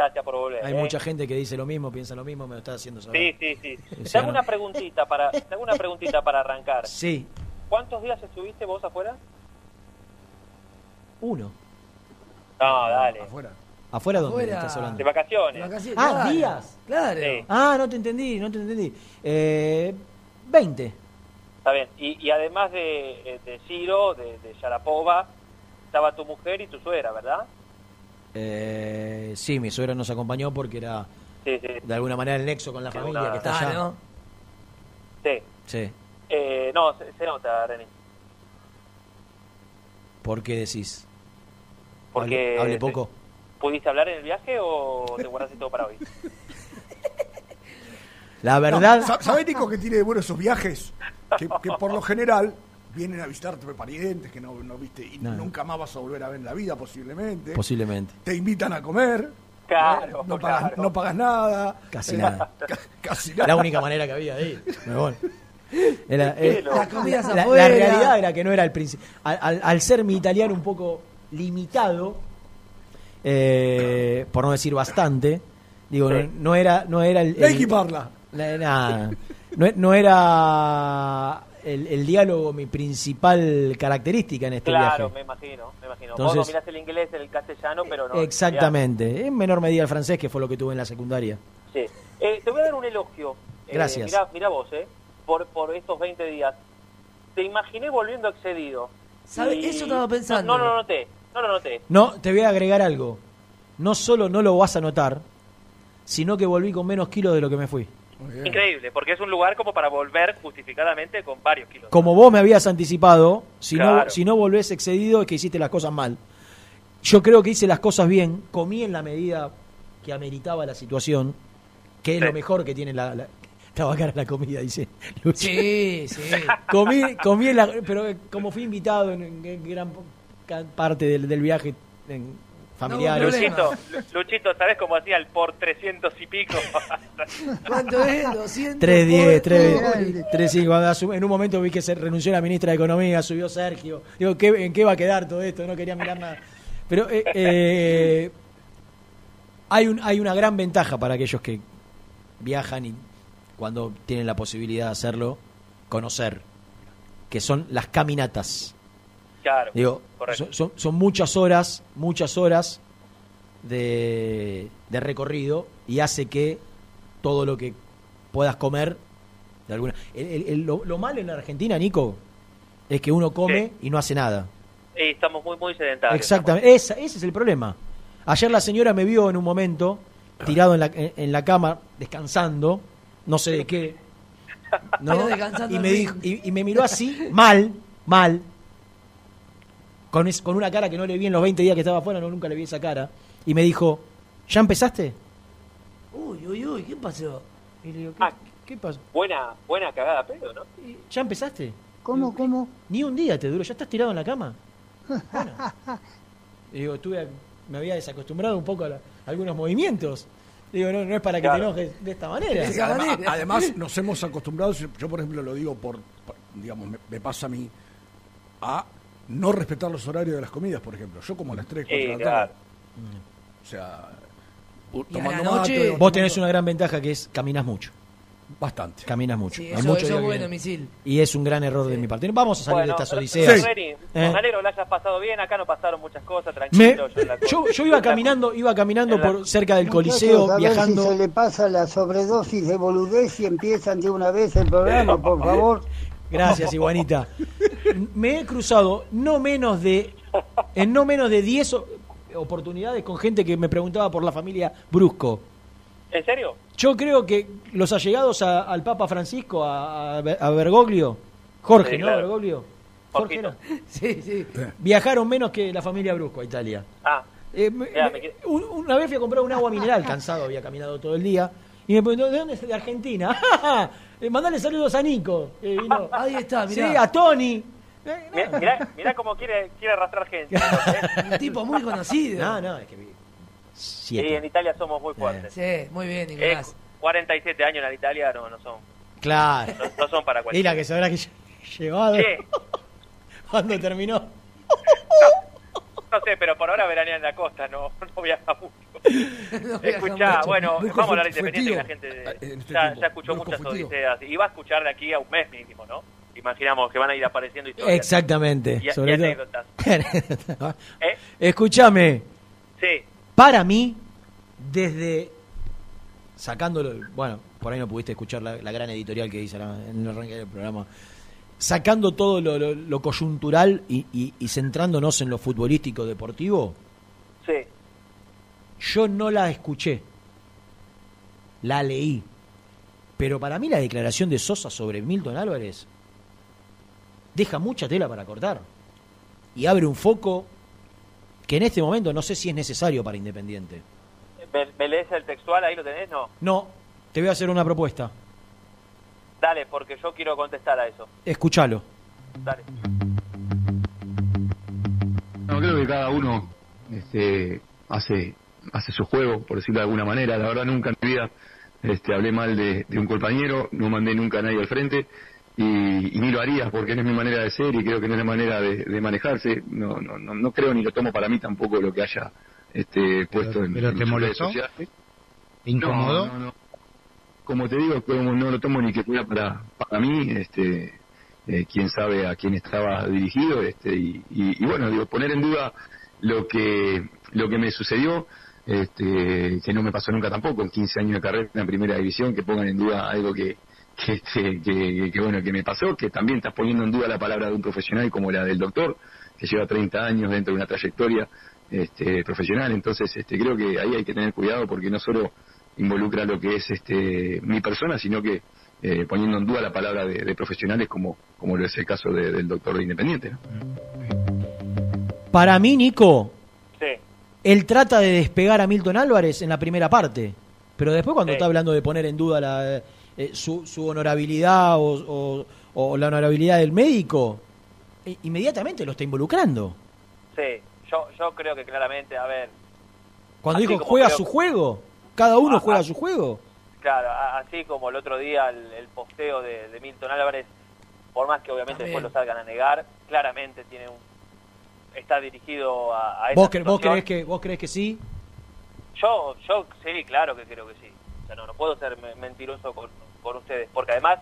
Gracias por volver. Hay ¿eh? mucha gente que dice lo mismo, piensa lo mismo, me lo está haciendo saber. Sí, sí, sí. Te hago una preguntita para, te hago una preguntita para arrancar. Sí, ¿Cuántos días estuviste vos afuera? uno. No, dale. Afuera. ¿Afuera dónde Afuera. estás hablando? De vacaciones. Vacaciones, Ah, claro. días. Claro. Sí. Ah, no te entendí, no te entendí. Eh, 20. Está bien. Y, y además de, eh, de Ciro, de, de Yarapova, estaba tu mujer y tu suegra, ¿verdad? Eh, sí, mi suegra nos acompañó porque era Sí, sí. de alguna manera el nexo con la familia que está allá. Claro. Sí. Sí. Eh, no, se, se nota, René. ¿Por qué decís? Porque Hable, hable poco. ¿Pudiste hablar en el viaje o te guardaste todo para hoy? La verdad, No, sa- ¿Sabés, Nico, que tiene de bueno esos viajes? Que, que por lo general vienen a visitarte parientes que no, no viste y No. nunca más vas a volver a ver en la vida, posiblemente. posiblemente. Te invitan a comer. Claro, no, pagas, claro. no pagas nada. Casi Eh, nada. ca- Casi nada. La única manera que había de ir. Pero bueno. Era, eh, la, la afuera. realidad era que no era el principio. Al, al- al ser mi italiano un poco limitado, eh, por no decir bastante, digo, no, no era, no era el. El- parla. la- nada. no, no era el, el diálogo mi principal característica en este Claro, viaje. me imagino, me imagino. Entonces- Vos dominás el inglés, el castellano, pero no. Exactamente. En menor medida el francés, que fue lo que tuve en la secundaria. Sí. Eh, te voy a dar un elogio. Eh, Gracias. mirá, mirá vos, ¿eh? Por, por estos 20 días. Te imaginé volviendo excedido. ¿Sabe? Y- Eso estaba pensando. No, no, no noté. No lo noté. No, te voy a agregar algo. No solo no lo vas a notar, sino que volví con menos kilos de lo que me fui. Increíble, porque es un lugar como para volver justificadamente con varios kilos. Como vos me habías anticipado, si, no, si no volvés excedido es que hiciste las cosas mal. Yo creo que hice las cosas bien, comí en la medida que ameritaba la situación, que es Sí. lo mejor que tiene la... la estaba cara la comida, dice. Lucho. Sí, sí. Comí, comí en la, pero eh, como fui invitado en, en gran parte del, del viaje en familiares. Luchito, Lu- Luchito, ¿sabes cómo hacía el por 300 y pico? ¿Cuánto es? 200. 310, por- 310, 305. Cuando asu- En un momento vi que se renunció la ministra de Economía, subió Sergio. Digo, ¿qué, ¿en qué va a quedar todo esto? No quería mirar nada. Pero eh, eh, hay, un, hay una gran ventaja para aquellos que viajan y cuando tienen la posibilidad de hacerlo, conocer, que son las caminatas. Claro, Digo, correcto. son, muchas horas, muchas horas de, de recorrido y hace que todo lo que puedas comer, de alguna. el- el- el- lo, lo malo en la Argentina, Nico, es que uno come y no hace nada. Y estamos muy, muy sedentarios. Exactamente, Esa- ese es el problema. Ayer la señora me vio en un momento tirado en la, en, en la cama, descansando, no sé de qué. ¿no? Y, me dijo, y, y me miró así, mal, mal, con, es- con una cara que no le vi en los 20 días que estaba afuera, no, nunca le vi esa cara. Y me dijo, ¿ya empezaste? Uy, uy, uy, ¿qué pasó? Y le digo, Ah, ¿qué pasó? Buena, buena cagada, pero, ¿no? ¿Ya empezaste? ¿Cómo, cómo? Ni un día te duró, ¿ya estás tirado en la cama? Y digo, estuve, me había desacostumbrado un poco a, la- a algunos movimientos. Digo, no, no es para que Claro. te enojes de esta manera. Además, además, nos hemos acostumbrado, yo yo, por ejemplo lo digo por, por- digamos, me, me pasa a mí, a no respetar los horarios de las comidas, por ejemplo. Yo como a las 3, 4 Sí, de la claro. tarde. O sea, a tomando la mate, Vos tenés una gran ventaja que es caminas mucho. Bastante. Caminas mucho. Sí, Hay eso, mucho eso bueno, misil. Y es un gran error de mi parte. Vamos a salir Bueno, de estas odiseas. Reni, Eh. me alegro que la hayas pasado bien. Acá no pasaron muchas cosas, Me- tranquilo. yo en la- yo, yo iba caminando, iba caminando la- por cerca del Muchachos, Coliseo, a ver viajando. si se le pasa la sobredosis de boludez y empiezan de una vez el programa, por favor. Gracias, Iguanita. Me he cruzado no menos de en no menos de 10 o- oportunidades con gente que me preguntaba por la familia Brusco. ¿En serio? Yo creo que los allegados a- al Papa Francisco, a, Bergoglio, Jorge, Sí, ¿no? claro. Bergoglio. Jorge era. Sí, sí. Viajaron menos que la familia Brusco a Italia. Ah, Eh, me- me una vez fui a comprar un agua mineral, cansado, había caminado todo el día, y me preguntó, ¿de dónde es? De Argentina. Eh, Mandale saludos a Nico. vino. Ahí está, mirá. Sí, a Tony. Eh, mirá, mirá, mirá cómo quiere, quiere arrastrar gente. Un tipo muy conocido. No, no, es que... Sí, en Italia somos muy fuertes. Sí, muy bien, Eh, Nicolás. 47 años en Italia no, no son Claro. no, no son para Y cualquiera. la que se habrá que lle- llevado Che, cuando terminó. no sé, pero por ahora veranea en la costa, no, no viaja mucho. No Escuchá, bueno, Muy vamos a hablar de Independiente tío. la gente en este ya, escuchó muchas odiseas y va a escuchar de aquí a un mes mínimo, ¿no? Imaginamos que van a ir apareciendo historias. Exactamente. Y, y sobre todo. anécdotas. ¿Eh? Escúchame, Sí, para mí, desde sacándolo, bueno, por ahí no pudiste escuchar la, la gran editorial que hice en el arranque del programa, sacando todo lo, lo- lo coyuntural y, y- y centrándonos en lo futbolístico deportivo, sí. Yo no la escuché, la leí, pero para mí la declaración de Sosa sobre Milton Álvarez deja mucha tela para cortar y abre un foco que en este momento no sé si es necesario para Independiente. ¿Me, me lees el textual? ¿Ahí lo tenés? No. No, te voy a hacer una propuesta. Dale, porque yo quiero contestar a eso. Escúchalo. Dale. No, creo que cada uno este, hace hace su juego, por decirlo de alguna manera. La verdad, nunca en mi vida este, hablé mal de, de un compañero, no mandé nunca a nadie al frente y, y ni lo haría porque no es mi manera de ser y creo que no es la manera de, de manejarse. No, no, no, no creo ni lo tomo para mí tampoco lo que haya este, puesto en, pero en te molestó? no, no. Como te digo, como no lo tomo ni que fuera para, para mí, este, eh, quién sabe a quién estaba dirigido, este, y, y- y bueno, digo, poner en duda lo que, lo que me sucedió, este, que no me pasó nunca tampoco, en 15 años de carrera en primera división, que pongan en duda algo que, que, este, que, que, bueno, que me pasó, que también estás poniendo en duda la palabra de un profesional como la del doctor, que lleva 30 años dentro de una trayectoria este, profesional, entonces este, creo que ahí hay que tener cuidado porque no solo involucra lo que es este, mi persona, sino que eh, poniendo en duda la palabra de, profesionales como, como lo es el caso de- del doctor de Independiente. Para mí, Nico. Él trata de despegar a Milton Álvarez en la primera parte, pero después cuando Sí. está hablando de poner en duda la, eh, su, su honorabilidad o, o- o la honorabilidad del médico, eh, inmediatamente lo está involucrando. Sí, yo, yo creo que claramente, a ver, Cuando dijo juega su juego, cada uno juega su juego. claro, así como el otro día el, el posteo de, de Milton Álvarez, por más que obviamente También. después lo salgan a negar, claramente tiene un está dirigido a, a ¿Vos, cre- vos crees que vos crees que sí? Yo, yo sí, claro que creo que sí. O sea, no, no puedo ser me- mentiroso con, con ustedes, porque además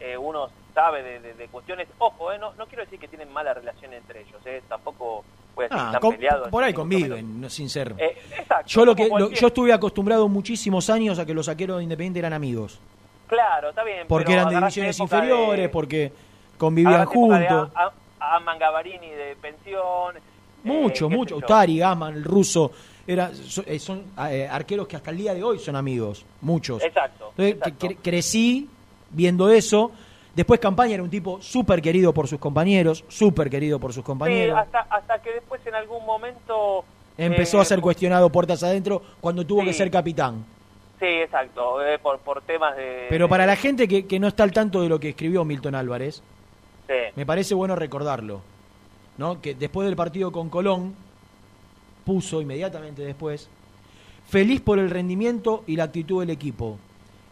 eh, uno sabe de, de- de cuestiones, ojo, eh, no, no quiero decir que tienen mala relación entre ellos, eh, tampoco voy a decir Ah, están con- peleados. por ahí conviven, no, sin ser. Eh, exacto, yo lo que lo- yo estuve acostumbrado muchísimos años a que los saqueros de Independiente eran amigos, Claro, está bien. porque pero eran de divisiones de- inferiores, porque convivían juntos. Amman Gavarini de pensión. Mucho, eh, qué mucho. sé yo. Utari, Gaman, el ruso, era, eh, son eh, arqueros que hasta el día de hoy son amigos, muchos. Exacto. Entonces, exacto. crecí viendo eso. Después Campaña era un tipo súper querido por sus compañeros, súper querido por sus Sí, compañeros. hasta, hasta que después en algún momento... Empezó eh, a ser cuestionado puertas adentro cuando tuvo que ser capitán. Sí, exacto, eh, por, por temas de... Pero para la gente que, que no está al tanto de lo que escribió Milton Álvarez, Sí, me parece bueno recordarlo. ¿no? Que después del partido con Colón, puso inmediatamente después, feliz por el rendimiento y la actitud del equipo.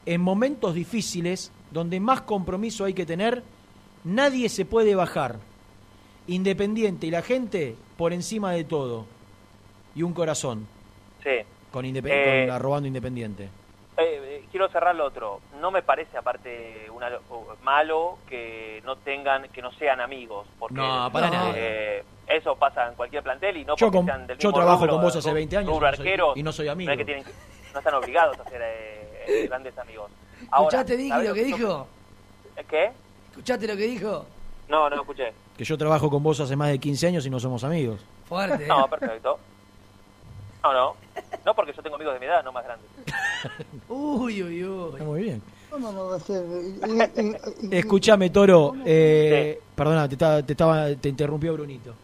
En momentos difíciles, donde más compromiso hay que tener, nadie se puede bajar. Independiente y la gente por encima de todo. Y un corazón sí. con, Indep- Eh, con arrobando Independiente. Eh, quiero cerrar lo otro. No me parece, aparte, una, malo que no tengan, que no sean amigos. Porque, No, para nada. eh, Eso pasa en cualquier plantel y no Yo porque con- sean del yo mismo trabajo rubro, con vos hace ru- 20 años rubro y no soy- arquero, y no soy No, amigo. es que tienen que- no están obligados a ser eh, eh, grandes amigos. Ahora, ¿Escuchaste, Vicky, ¿sabés lo que dijo? ¿Qué? ¿Escuchaste lo que dijo? No, no escuché. Que yo trabajo con vos hace más de 15 años y no somos amigos. Fuerte. No, perfecto. No, no. No porque yo tengo amigos de mi edad, no más grandes. Uy, uy, uy. Está muy bien. ¿Cómo va a ser? Escúchame, Toro. Eh, Perdona, te, estaba- te, estaba, te interrumpió Brunito.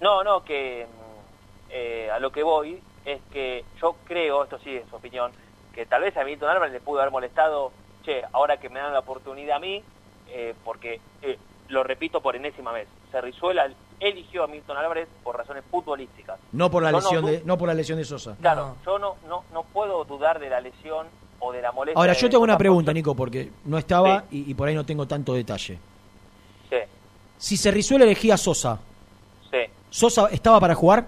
No, no, que mm, eh, a lo que voy es que yo creo, esto sí es su opinión, que tal vez a Milton Álvarez le pudo haber molestado, che, ahora que me dan la oportunidad a mí, eh, porque, eh, lo repito por enésima vez, Cerrizuela eligió a Milton Álvarez por razones futbolísticas. No por la Yo lesión du- de, no por la lesión de Sosa. Claro, yo no, no, no puedo dudar de la lesión o de la molestia. Ahora, yo te hago una pregunta, Nico, porque no estaba y, y por ahí no tengo tanto detalle. Sí, Si Cerrizuela elegía a Sosa, sí. ¿Sosa estaba para jugar?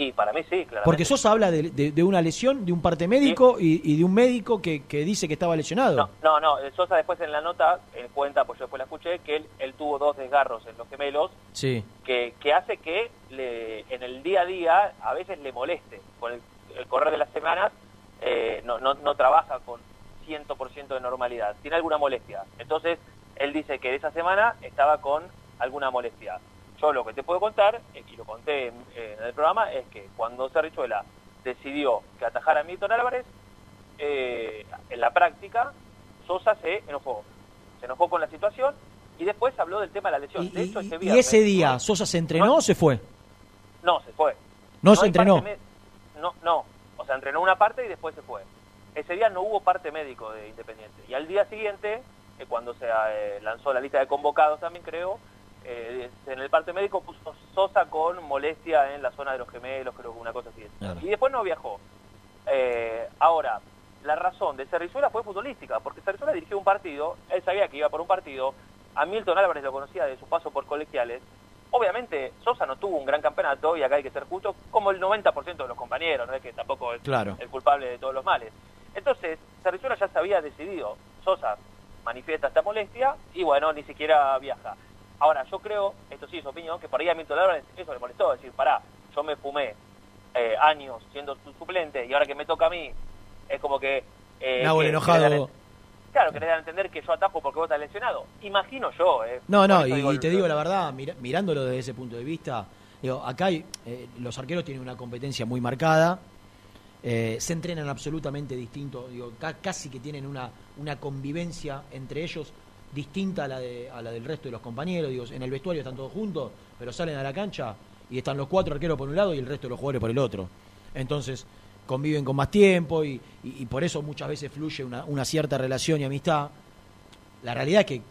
Y para mí sí, claramente. Porque Sosa habla de, de- de una lesión, de un parte médico y, y de un médico que, que dice que estaba lesionado. No, no, eh, Sosa después en la nota, él cuenta, pues yo después la escuché, que él, él tuvo dos desgarros en los gemelos Sí. que, que hace que le, en el día a día a veces le moleste. Con el, el correr de las semanas eh, no, no, no trabaja con 100% de normalidad, tiene alguna molestia. Entonces, él dice que esa semana estaba con alguna molestia. Yo lo que te puedo contar, eh, y lo conté en, en el programa, es que cuando Cerrichuela decidió que atajara a Milton Álvarez, eh, en la práctica, Sosa se enojó. Se enojó con la situación y después habló del tema de la lesión. de hecho, ese ¿Y viernes- ese día Sosa se entrenó o se fue? no, se fue. No se entrenó. No, no. O sea, entrenó una parte y después se fue. Ese día no hubo parte médico de Independiente. Y al día siguiente, eh, cuando se eh, lanzó la lista de convocados también creo, eh, en el parte médico puso Sosa con molestia en la zona de los gemelos, creo que una cosa así. Claro. Y después no viajó. Eh, ahora, la razón de Cerrizuela fue futbolística, porque Cerrizuela dirigió un partido, él sabía que iba por un partido, a Milton Álvarez lo conocía de su paso por colegiales, Obviamente, Sosa no tuvo un gran campeonato, y acá hay que ser justo, como el 90% de los compañeros, no es que tampoco es Claro. el culpable de todos los males. Entonces, Cerrizuela ya se había decidido, Sosa manifiesta esta molestia, y bueno, ni siquiera viaja. Ahora, yo creo, esto sí es opinión, que por ahí a Milton Álvarez eso le molestó, decir, pará, yo me fumé eh, años siendo su suplente, y ahora que me toca a mí, es como que... Eh, el que- enojado. Claro, querés dar a entender que yo atajo porque vos estás lesionado. Imagino yo, ¿eh? No, no, y, digo y el- te digo la verdad, mira- mirándolo desde ese punto de vista, digo, acá hay, eh, los arqueros tienen una competencia muy marcada, eh, se entrenan absolutamente distinto, digo, ca- casi que tienen una, una convivencia entre ellos distinta a la, de, a la del resto de los compañeros, digo, en el vestuario están todos juntos, pero salen a la cancha y están los cuatro arqueros por un lado y el resto de los jugadores por el otro. Entonces, conviven con más tiempo y, y- y por eso muchas veces fluye una, una cierta relación y amistad. La realidad es que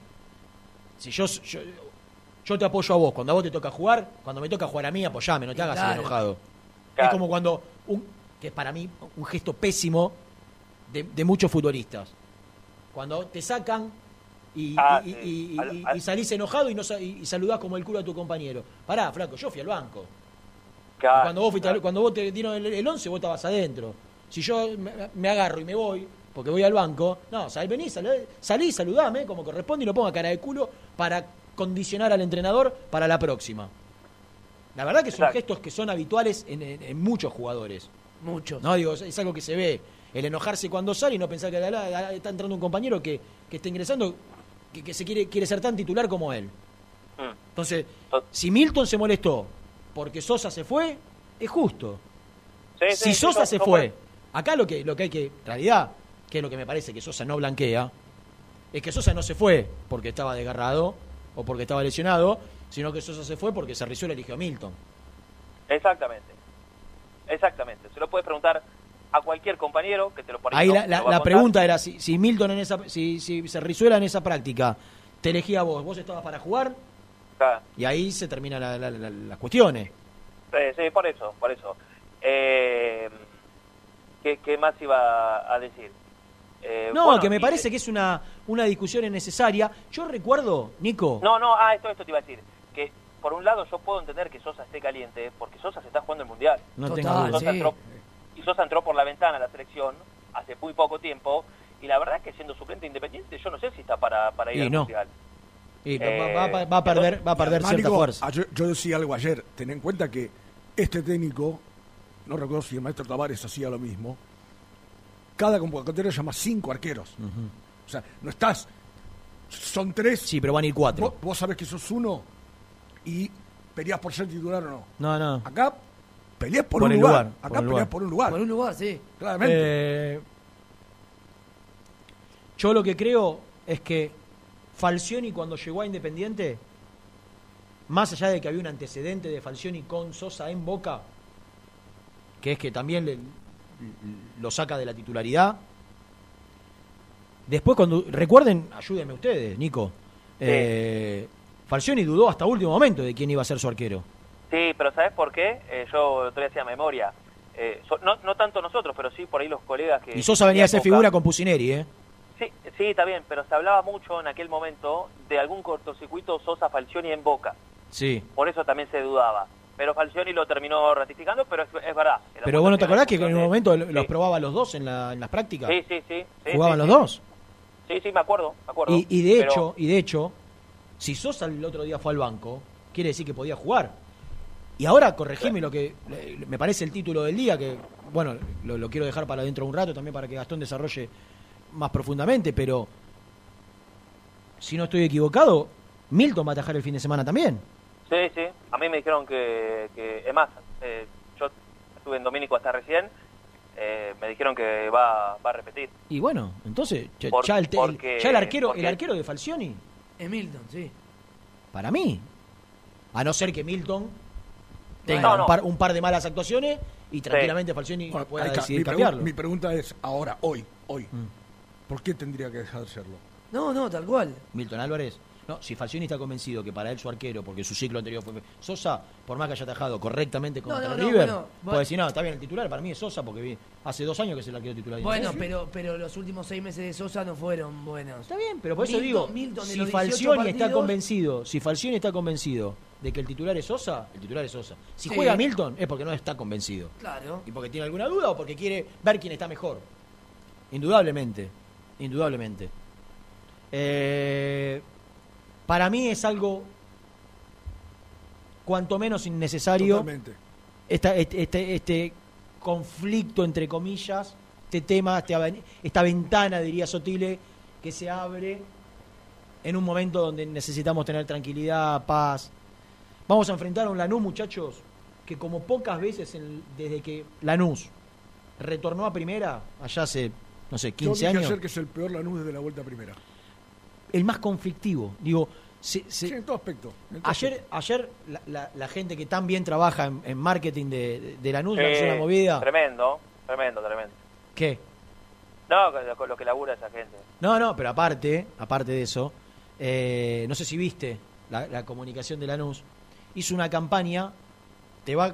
si yo, yo, yo te apoyo a vos, cuando a vos te toca jugar, cuando me toca jugar a mí, apoyame, no te hagas el enojado. Claro. Es como cuando, un, que es para mí un gesto pésimo de, de muchos futbolistas. Cuando te sacan y, Ah, y- sí. y- y- Al- y- al- y salís enojado y, no, sa- y, saludás como el culo a tu compañero. Pará, flaco, yo fui al banco. Claro, cuando vos, fuiste al- cuando vos te dieron el, el 11, vos estabas adentro. Si yo me, me agarro y me voy, porque voy al banco, no, sal, vení, sal- salí, saludame como corresponde y no ponga cara de culo para condicionar al entrenador para la próxima. La verdad que son Exacto. gestos que son habituales en, en- en muchos jugadores. Muchos. No, digo, es, es algo que se ve. El enojarse cuando sale y no pensar que la- la- está entrando un compañero que, que está ingresando, que, que se quiere, quiere ser tan titular como él. Mm. Entonces, si Milton se molestó porque Sosa se fue, es justo. Sí, sí, si Sosa se fue, acá lo que, lo que hay que, en realidad, que es lo que me parece que Sosa no blanquea, es que Sosa no se fue porque estaba desgarrado o porque estaba lesionado, sino que Sosa se fue porque Cerrizuela eligió a Milton. Exactamente. Exactamente. Se lo puedes preguntar a cualquier compañero que te lo Ahí no, la, la- lo pregunta era si, si Milton en esa, si, si Cerrizuela en esa práctica te elegía a vos, vos estabas para jugar Claro. y ahí se terminan la- la- la- las cuestiones. Sí, sí, por eso, por eso. Eh, ¿qué, qué más iba a decir? Eh, No, bueno, que me y- parece que es una, una discusión innecesaria. Yo recuerdo, Nico, No, no, ah, esto, esto te iba a decir. Que por un lado yo puedo entender que Sosa esté caliente, porque Sosa se está jugando el Mundial. no Total, tengo duda. Sosa sí. entró, Sosa entró por la ventana a la selección hace muy poco tiempo, y la verdad es que siendo suplente independiente, yo no sé si está para, para ir Y al no. Mundial. Y Eh, va, va- va a perder, va a perder cierta Nico, fuerza. ayer- yo decía algo ayer, ten en cuenta que este técnico, no recuerdo si el maestro Tavares hacía lo mismo, cada convocatoria llama cinco arqueros. O sea, no estás, son tres. Sí, pero van a ir cuatro. Vos, vos sabés que sos uno y peleás por ser titular o no. No, no. Acá peleás por, Por un lugar. lugar, Acá por lugar. por un lugar. Por un lugar, sí. Claramente. Eh, yo lo que creo es que Falcioni cuando llegó a Independiente, más allá de que había un antecedente de Falcioni con Sosa en Boca, que es que también le- lo saca de la titularidad. Después cuando recuerden, ayúdenme ustedes, Nico. eh, Falcioni dudó hasta último momento de quién iba a ser su arquero. Sí, pero ¿sabes por qué? Eh, yo todavía hacía memoria. Eh, so- no, no tanto nosotros, pero sí por ahí los colegas que... Y Sosa venía a tenían figura con Pusineri, ¿eh? Sí, sí, está bien, pero se hablaba mucho en aquel momento de algún cortocircuito Sosa Falcioni en Boca. Sí. Por eso también se dudaba. Pero Falcioni lo terminó ratificando, pero es, es verdad. Pero vos no te acordás que en un momento Sí. los probaba los dos en, la- en las prácticas. Sí, sí, sí. sí, ¿Jugaban sí, los dos? Sí, sí, me acuerdo, me acuerdo. Y, y de Pero- hecho, y de hecho, si Sosa el otro día fue al banco, quiere decir que podía jugar. Y ahora corregime lo que me parece el título del día, que bueno, lo, lo quiero dejar para dentro de un rato también para que Gastón desarrolle más profundamente, pero si no estoy equivocado, Milton va a atajar el fin de semana también. Sí, sí. A mí me dijeron que, que es más, eh, yo estuve en Domínico hasta recién, eh, me dijeron que va, va a repetir. Y bueno, entonces, ya, Por- ya el, te- el- porque- ya el arquero, el arquero de Falcioni, Es Milton, sí. para mí, a no ser que Milton tenga No, un, par, un par de malas actuaciones y tranquilamente Falcioni Bueno, pueda hay ca- decidir mi, cambiarlo. Mm. mi pregunta es, ahora, hoy, hoy, ¿por qué tendría que dejar de serlo? No, no, tal cual. Milton Álvarez. No, si Falcioni está convencido que para él su arquero, porque su ciclo anterior fue Sosa, por más que haya atajado correctamente contra no, no, River, bueno, puede decir, no, está bien el titular, para mí es Sosa, porque hace dos años que es el arquero titular. Bueno, pero, pero los últimos seis meses de Sosa no fueron buenos. Está bien, Pero por eso Milton- digo, Milton si los 18 Falcioni está convencido, si Falcioni está convencido de que el titular es Sosa, el titular es Sosa. Si Sí. juega Milton es porque no está convencido. Claro. Y porque tiene alguna duda o porque quiere ver quién está mejor. Indudablemente. Indudablemente. Eh, para mí es algo cuanto menos innecesario. Totalmente. Esta- este, este, este conflicto, entre comillas, este tema, este esta ventana, diría Sotile, que se abre en un momento donde necesitamos tener tranquilidad, paz. Vamos a enfrentar a un Lanús, muchachos, que como pocas veces en- desde que Lanús retornó a primera, allá hace, no sé, Yo 15 dije años, ayer que es el peor Lanús desde la vuelta primera. el más conflictivo. Digo, se- se- Sí, en todo aspecto. en todo ayer, ayer la, la- la gente que tan bien trabaja en, en marketing de, de, de Lanús una movida. Tremendo, tremendo, tremendo. ¿Qué? No, con lo, lo que labura esa gente. No, no, pero aparte, aparte de eso, eh, no sé si viste la, la comunicación de Lanús, hizo una campaña, te va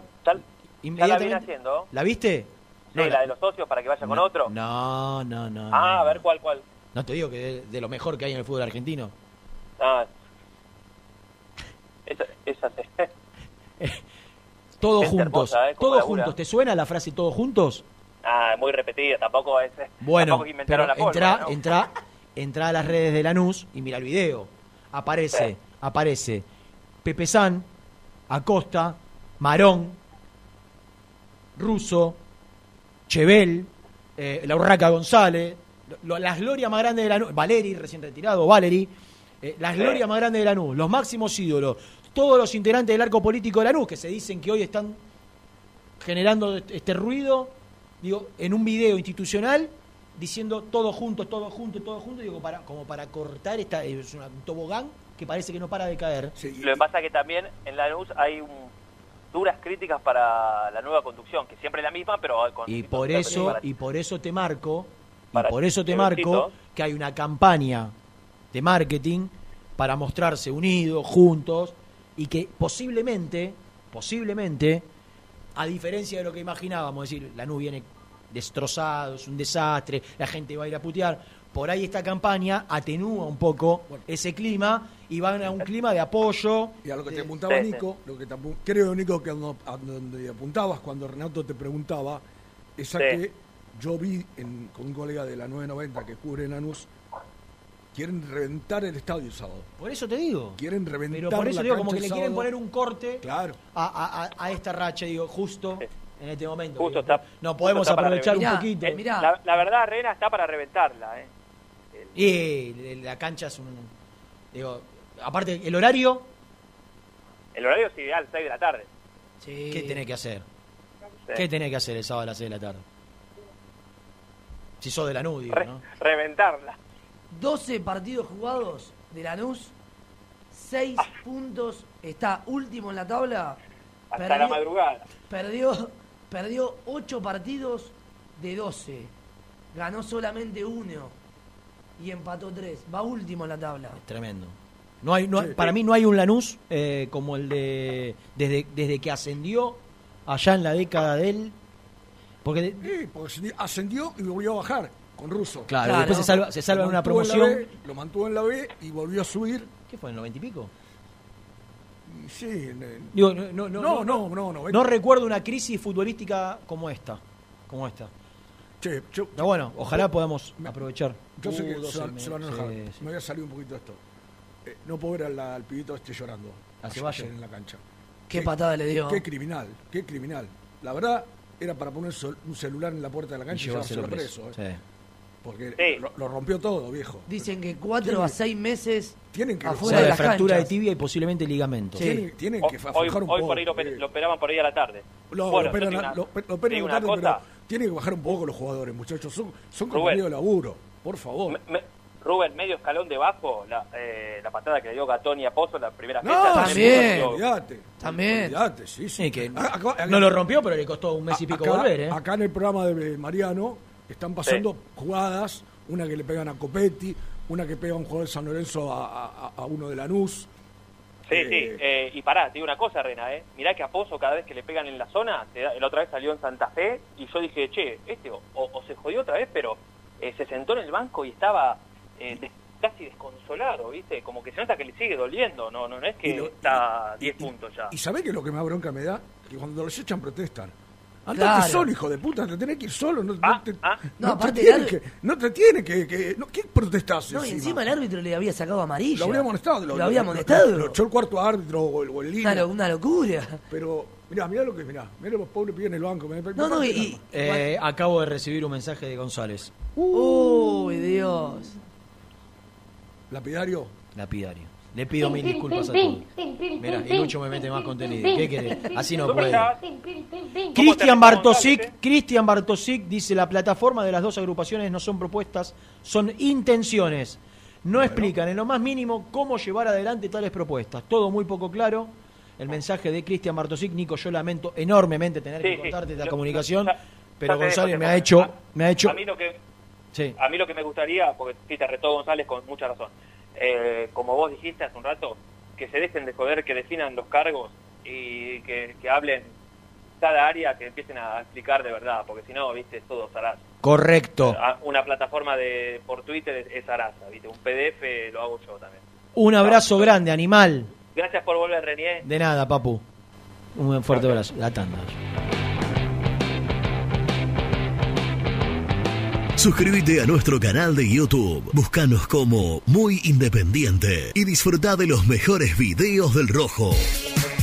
Ya la viene haciendo. ¿La viste? Sí, No, la de los socios para que vaya con otro. No, no, no. Ah, no. a ver cuál, cuál. No te digo que de, de lo mejor que hay en el fútbol argentino. Ah. Esa, esa Todos Es juntos, hermosa, ¿eh? Todos labura. juntos. ¿Te suena la frase todos juntos? Ah, muy repetida, tampoco es. Bueno, tampoco inventaron pero la entra, ¿no? entra, entra a las redes de Lanús y mira el video. Aparece, Sí. aparece Pepe San, Acosta, Marón, Russo, Chevel, eh, la Urraca González, las glorias más grandes de Lanús, Valeri, recién retirado, Valeri, eh, las glorias más grandes de Lanús, los máximos ídolos, todos los integrantes del arco político de Lanús que se dicen que hoy están generando este ruido, digo, en un video institucional, diciendo todos juntos, todos juntos, todos juntos, digo, para, como para cortar esta, es un tobogán que parece que no para de caer. Lo que pasa es que también en la luz hay un- duras críticas para la nueva conducción, que siempre es la misma, pero con Y por eso, y por eso te marco, y Para por eso te marco que hay una campaña de marketing para mostrarse unidos, juntos, y que posiblemente, posiblemente, a diferencia de lo que imaginábamos, es decir, la nube viene destrozado, es un desastre, la gente va a ir a putear, por ahí esta campaña atenúa un poco ese clima y van a un clima de apoyo. Y a lo que te apuntaba Nico, lo que te apu- creo Nico que a donde, apuntabas cuando Renato te preguntaba es a Sí. que yo vi en- con un colega de la 990 que cubre Lanús, quieren reventar el estadio el sábado. Por eso te digo. Quieren reventar Pero por eso la digo, como que le quieren sábado. poner un corte Claro. a, a- a- esta racha, digo, justo en este momento. Justo Digo, está- no justo podemos aprovechar un poquito. Eh, La, la verdad, Rena está para reventarla, ¿eh? Y la cancha es un. Digo, aparte, el horario, El horario es ideal, 6 de la tarde. ¿qué tenés que hacer? Sí. ¿Qué tenés que hacer el sábado a las 6 de la tarde? Si sos de la digo, Re- ¿no? Reventarla. 12 partidos jugados de Lanús, 6 puntos, está último en la tabla. Hasta la madrugada. Perdió, perdió 8 partidos de 12. Ganó solamente uno y empató 3. Va último en la tabla. Tremendo. No hay, no hay- para mí no hay un Lanús eh, como el de desde, desde que ascendió allá en la década de él. Porque de- Sí, porque ascendi- ascendió y volvió a bajar con Russo. Claro, después se salva- se salva en una promoción. B, lo mantuvo en la B y volvió a subir. ¿Qué fue, en el 90 y pico? Sí, en el- Digo, no, no, no, no, no, no, no, no recuerdo una crisis futbolística como esta. Como esta. Che, yo- Pero bueno, ojalá podamos aprovechar. Yo sé que 12 se, van- se van a enojar. sí, sí. Me voy a salir un poquito de esto. Eh, no puedo ver al, al pibito este llorando. ¿A Ceballos? en la cancha. Qué patada le dio. Qué criminal, qué criminal. La verdad, era para poner sol- un celular en la puerta de la cancha y, llevárselo llevárselo preso. eh. Sí. Porque lo, lo rompió todo, viejo. Dicen que 4 Tiene- a 6 meses Tienen que afuera O sea, de las fractura de tibia y posiblemente ligamento. Tienen, tienen que hoy, un hoy poco. por ahí lo, pe- lo operaban por ahí a la tarde. Lo, bueno, lo operan, yo te a- digo lo, una- lo operan te digo tarde, pero tienen que bajar un poco los jugadores, muchachos. Son, son compañeros de laburo, por favor. Me- me- Rubén, medio escalón debajo, la, eh, la patada que le dio Gatoni a Pozo en la primera No, fecha. también. Olvídate. También. Sí, sí. Que Ah, acá- acá- no lo rompió, pero le costó un mes y pico acá, volver, ¿eh? acá en el programa de Mariano están pasando jugadas, una que le pegan a Copetti, una que pega a un jugador de San Lorenzo a, a- a uno de Lanús. Sí, Eh, sí, eh, y pará, te digo una cosa, Rena, ¿eh? Mirá que a Pozo cada vez que le pegan en la zona, te da- la otra vez salió en Santa Fe, y yo dije, che, este o, o se jodió otra vez, pero eh, se sentó en el banco y estaba eh, des- casi desconsolado, ¿viste? Como que se nota que le sigue doliendo, no no, no es que Y lo- está a 10 puntos ya. ¿Y sabés que lo que más bronca me da? Que cuando los echan protestan. Andate Claro. solo, hijo de puta, te tenés que ir solo. No, Ah, no te, No, no te aparte tiene que, no te tiene que... que no, ¿Qué protestás No, y encima? encima el árbitro le había sacado amarilla. Lo habría amonestado. Lo, había amonestado. Lo, echó el cuarto árbitro o el, o el lo- una locura. Pero, mirá, mirá lo que mirá. Mirá los pobres pibes en el banco. me- me No, no, y- el. Eh, acabo de recibir un mensaje de González, Uy, Dios. Lapidario. lapidario. Le pido mil disculpas a todos. Mira, y Lucho me mete más contenido. ¿Qué querés? Así no puede. Cristian Bartosik, Cristian Bartosik dice la plataforma de las dos agrupaciones no son propuestas, son intenciones. No explican en lo más mínimo cómo llevar adelante tales propuestas. Todo muy poco claro. El mensaje de Cristian Bartosik, Nico, yo lamento enormemente tener Sí, que sí. contarte esta comunicación, ya- pero ya González me ha hecho, A- me ha hecho, A mí lo que sí, a mí lo que me gustaría, porque sí te retó González con mucha razón, eh, como vos dijiste hace un rato, que se dejen de joder, que definan los cargos y que, que hablen cada área, que empiecen a explicar de verdad, porque si no, viste, todo zaraza. correcto. Una plataforma de por Twitter es, es zaraza, viste, un PDF lo hago yo también. Un abrazo grande, animal. Gracias por volver, Renier. De nada, papu. Un fuerte abrazo. La tanda. Suscríbete a nuestro canal de YouTube. Búscanos como Muy Independiente y disfruta de los mejores videos del Rojo.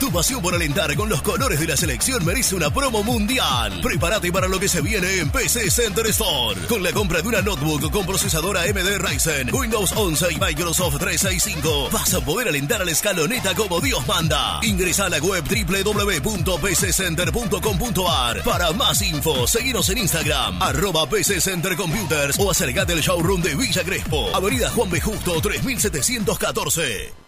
Tu pasión por alentar con los colores de la selección merece una promo mundial. Prepárate para lo que se viene en PC Center Store. Con la compra de una notebook con procesadora AMD Ryzen, Windows 11 y Microsoft 365, vas a poder alentar a la escaloneta como Dios manda. Ingresa a la web www.pccenter.com.ar para más info. Seguinos en Instagram, arroba PC Center Computers o acercate al showroom de Villa Crespo, Avenida Juan B. Justo 3714.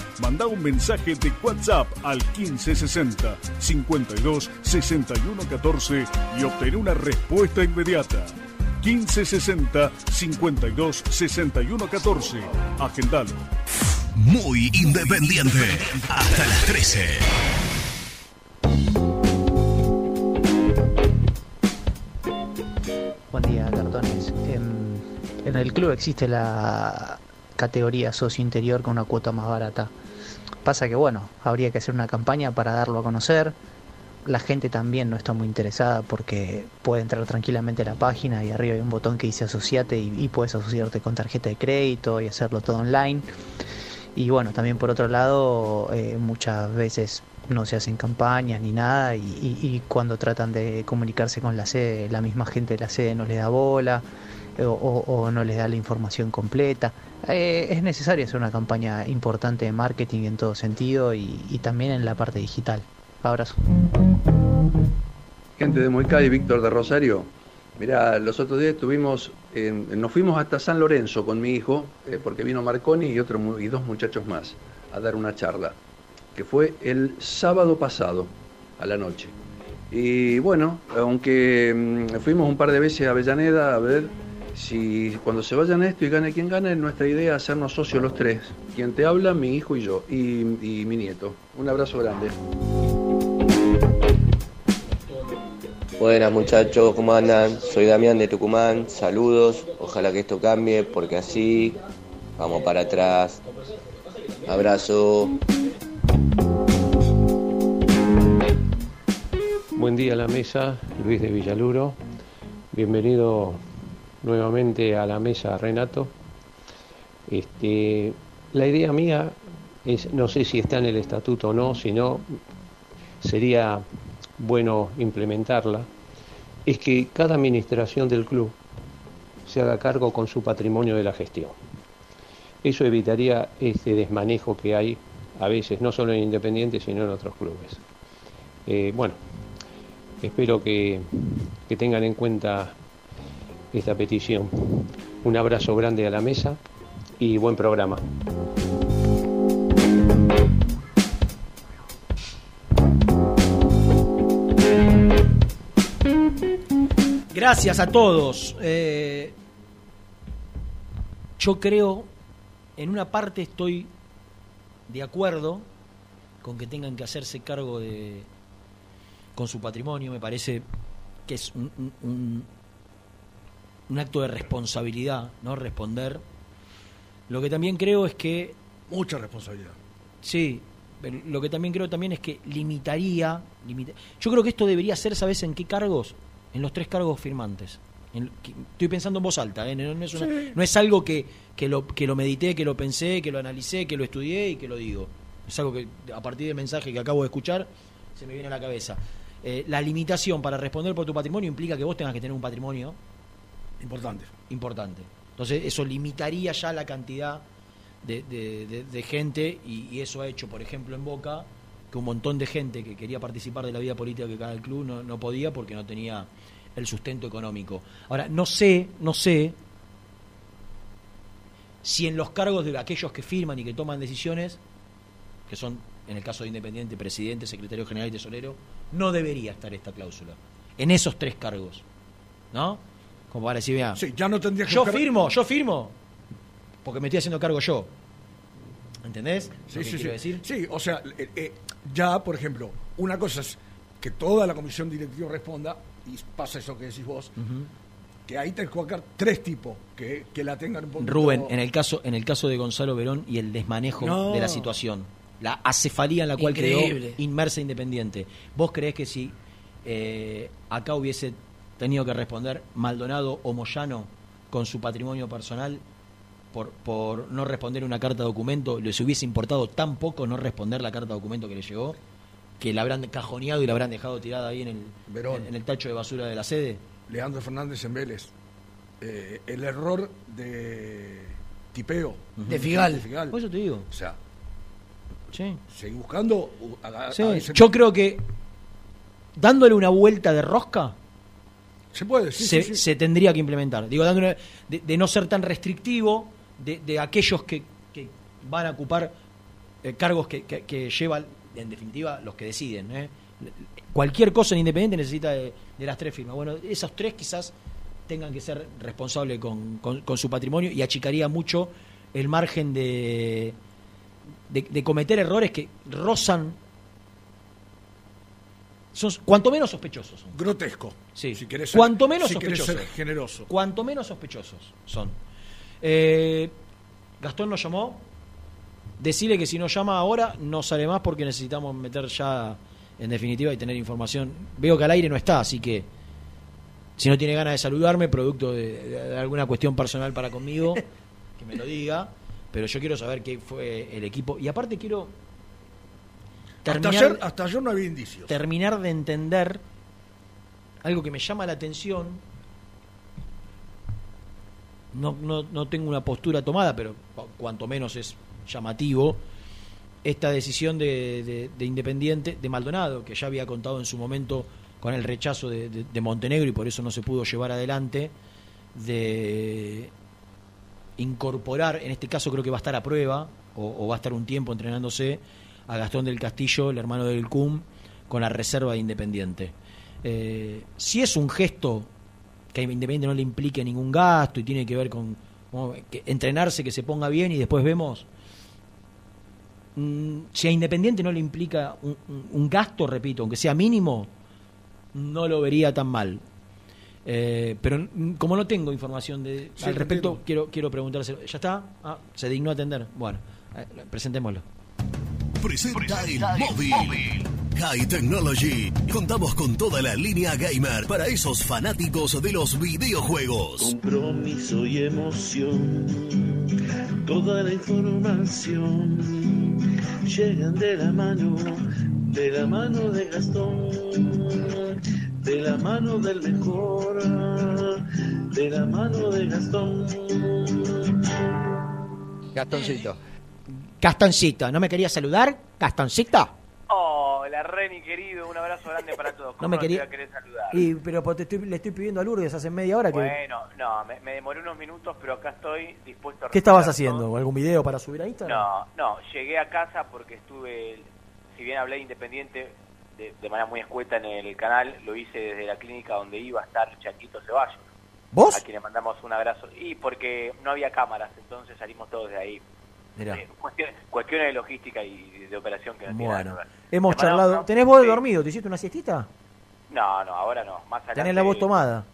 Manda un mensaje de WhatsApp al 1560 52 61 14 y obtén una respuesta inmediata. 1560 52 61 14. Agendalo. Muy independiente. Hasta las 13. Buen día, cartones. En, en el club existe la categoría socio interior con una cuota más barata. Pasa que bueno, habría que hacer una campaña para darlo a conocer. La gente también no está muy interesada porque puede entrar tranquilamente a la página y arriba hay un botón que dice asociate y, puedes asociarte con tarjeta de crédito y hacerlo todo online. Y bueno, también por otro lado, eh, muchas veces no se hacen campañas ni nada y, y- cuando tratan de comunicarse con la sede, la misma gente de la sede no les da bola o, o- no les da la información completa. Eh, es necesario hacer una campaña importante de marketing en todo sentido y, también en la parte digital. Abrazo. Gente de Moicay, Víctor de Rosario. Mira, los otros días estuvimos, nos fuimos hasta San Lorenzo con mi hijo, eh, porque vino Marconi y, otro, y dos muchachos más a dar una charla, que fue el sábado pasado, a la noche. Y bueno, aunque mm, fuimos un par de veces a Avellaneda a ver si cuando se vayan esto y gane quien gane, nuestra idea es hacernos socios los tres. Quien te habla, mi hijo y yo, y, y mi nieto. Un abrazo grande. Buenas muchachos, ¿cómo andan? Soy Damián de Tucumán, saludos, ojalá que esto cambie porque así vamos para atrás. Abrazo. Buen día a la mesa, Luis de Villaluro. Bienvenido nuevamente a la mesa, Renato. Este, la idea mía es, no sé si está en el estatuto o no, si no, sería bueno implementarla, es que cada administración del club se haga cargo con su patrimonio de la gestión. Eso evitaría este desmanejo que hay a veces, no solo en Independiente, sino en otros clubes. Eh, bueno, espero que, que tengan en cuenta esta petición. Un abrazo grande a la mesa y buen programa. Gracias a todos. Eh, yo creo, en una parte estoy de acuerdo con que tengan que hacerse cargo de con su patrimonio. Me parece que es un, un acto de responsabilidad, ¿no? Responder. Lo que también creo es que Mucha responsabilidad. Sí, pero lo que también creo también es que limitaría, limita- Yo creo que esto debería ser, ¿sabes en qué cargos? En los tres cargos firmantes. En- que- estoy pensando en voz alta, ¿eh? no, no es una- Sí. no es algo que, que, lo, que lo medité, que lo pensé, que lo analicé, que lo estudié y que lo digo. Es algo que a partir del mensaje que acabo de escuchar se me viene a la cabeza. Eh, la limitación para responder por tu patrimonio implica que vos tengas que tener un patrimonio Importante. importante. Entonces eso limitaría ya la cantidad de, de- gente y, y eso ha hecho, por ejemplo, en Boca, que un montón de gente que quería participar de la vida política que cada club no, no podía porque no tenía el sustento económico. Ahora, no sé, no sé si en los cargos de aquellos que firman y que toman decisiones, que son, en el caso de Independiente, presidente, secretario general y tesorero, no debería estar esta cláusula. En esos tres cargos. ¿No? Como para decir, mira, Sí, ya no tendría que yo buscar- firmo, yo firmo, porque me estoy haciendo cargo yo. ¿Entendés? lo Sí, que sí, quiero sí. decir? Sí, o sea, eh, eh, ya, por ejemplo, una cosa es que toda la comisión directiva responda, y pasa eso que decís vos, que ahí tenés que tres tipos que, que la tengan un poco. Rubén, en el caso, en el caso de Gonzalo Verón y el desmanejo No. de la situación, la acefalía en la cual Increíble. quedó inmersa Independiente. ¿Vos creés que si eh, acá hubiese tenido que responder Maldonado o Moyano con su patrimonio personal por, por no responder una carta de documento, les hubiese importado tan poco no responder la carta de documento que le llegó, que la habrán cajoneado y la habrán dejado tirada ahí en el, Verón. en el tacho de basura de la sede? Leandro Fernández en Vélez. Eh, el error de tipeo. De Figal. Por eso te digo. O sea, Sí. seguí buscando. uh, a- a- Sí, a ese- yo creo que dándole una vuelta de rosca Se puede, sí, se, sí, sí. se tendría que implementar. Digo, dándole de, de no ser tan restrictivo de, de aquellos que, que van a ocupar eh, cargos que, que- que llevan, en definitiva, los que deciden. ¿eh? Cualquier cosa en Independiente necesita de, de las tres firmas. Bueno, esos tres quizás tengan que ser responsables con, con- con su patrimonio y achicaría mucho el margen de, de cometer errores que rozan son cuanto menos sospechosos son. Grotesco. Sí. Si querés ser- cuanto menos si sospechosos. ser generoso. Cuanto menos sospechosos son. Eh, Gastón nos llamó. Decirle que si no llama ahora no sale más porque necesitamos meter ya en definitiva y tener información. Veo que al aire no está, así que si no tiene ganas de saludarme, producto de, de alguna cuestión personal para conmigo, que me lo diga. Pero yo quiero saber qué fue el equipo. Y aparte quiero Hasta terminar, ayer, hasta ayer no había indicios. terminar de entender algo que me llama la atención. No, no, no tengo una postura tomada, pero cu- cuanto menos es llamativo. Esta decisión de, de- de Independiente, de Maldonado, que ya había contado en su momento con el rechazo de, de- de Montenegro y por eso no se pudo llevar adelante, de incorporar, en este caso creo que va a estar a prueba, o, o va a estar un tiempo entrenándose, a Gastón del Castillo, el hermano del CUM, con la reserva de Independiente. Eh, si es un gesto que a Independiente no le implique ningún gasto y tiene que ver con que entrenarse, que se ponga bien y después vemos. Mm, si a Independiente no le implica un, un- un gasto, repito, aunque sea mínimo, no lo vería tan mal. Eh, pero mm, como no tengo información de, Sí, al respecto, entiendo. quiero, quiero preguntárselo. ¿Ya está? Ah, se dignó a atender. Bueno, eh, presentémoslo. Presenta el móvil. High Technology. Contamos con toda la línea gamer para esos fanáticos de los videojuegos. Compromiso y emoción. Toda la información llegan de la mano, de la mano de Gastón, de la mano del mejor, de la mano de Gastón. Gastoncito. Castoncito, ¿no me quería saludar? Castoncito. Hola, Reni, querido, un abrazo grande para todos. No ¿Cómo me te quería. querer saludar? Y, pero pues, te estoy- le estoy pidiendo a Lourdes hace media hora que. Bueno, no, me, me demoré unos minutos, pero acá estoy dispuesto a ¿Qué estabas haciendo? ¿Algún video para subir a Instagram? No, no, llegué a casa porque estuve, si bien hablé de Independiente de, de manera muy escueta en el canal, lo hice desde la clínica donde iba a estar Chaquito Ceballos. ¿Vos? A quien le mandamos un abrazo. Y porque no había cámaras, entonces salimos todos de ahí. Mirá. Eh, cuestiones, cuestiones de logística y de operación que no Bueno, hemos Te charlado. una- ¿Tenés vos de Sí. dormido? ¿Te hiciste una siestita? No, no, ahora no. Más adelante. ¿Tenés la voz tomada?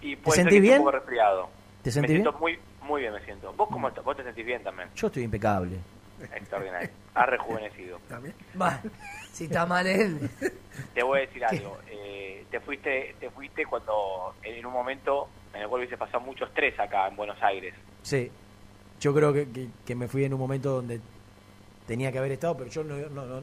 Y puede ser sentís bien? Un poco resfriado. ¿Te me sentís siento bien? muy, muy bien, me siento. ¿Vos cómo estás? ¿Vos te sentís bien también? Yo estoy impecable. Extraordinario. Has rejuvenecido. Va, si está mal él. Te voy a decir algo. eh, te fuiste te fuiste cuando en un momento en el cual hubiese pasado mucho estrés acá en Buenos Aires. Sí. Yo creo que, que- que me fui en un momento donde tenía que haber estado, pero yo no, no- no- nunca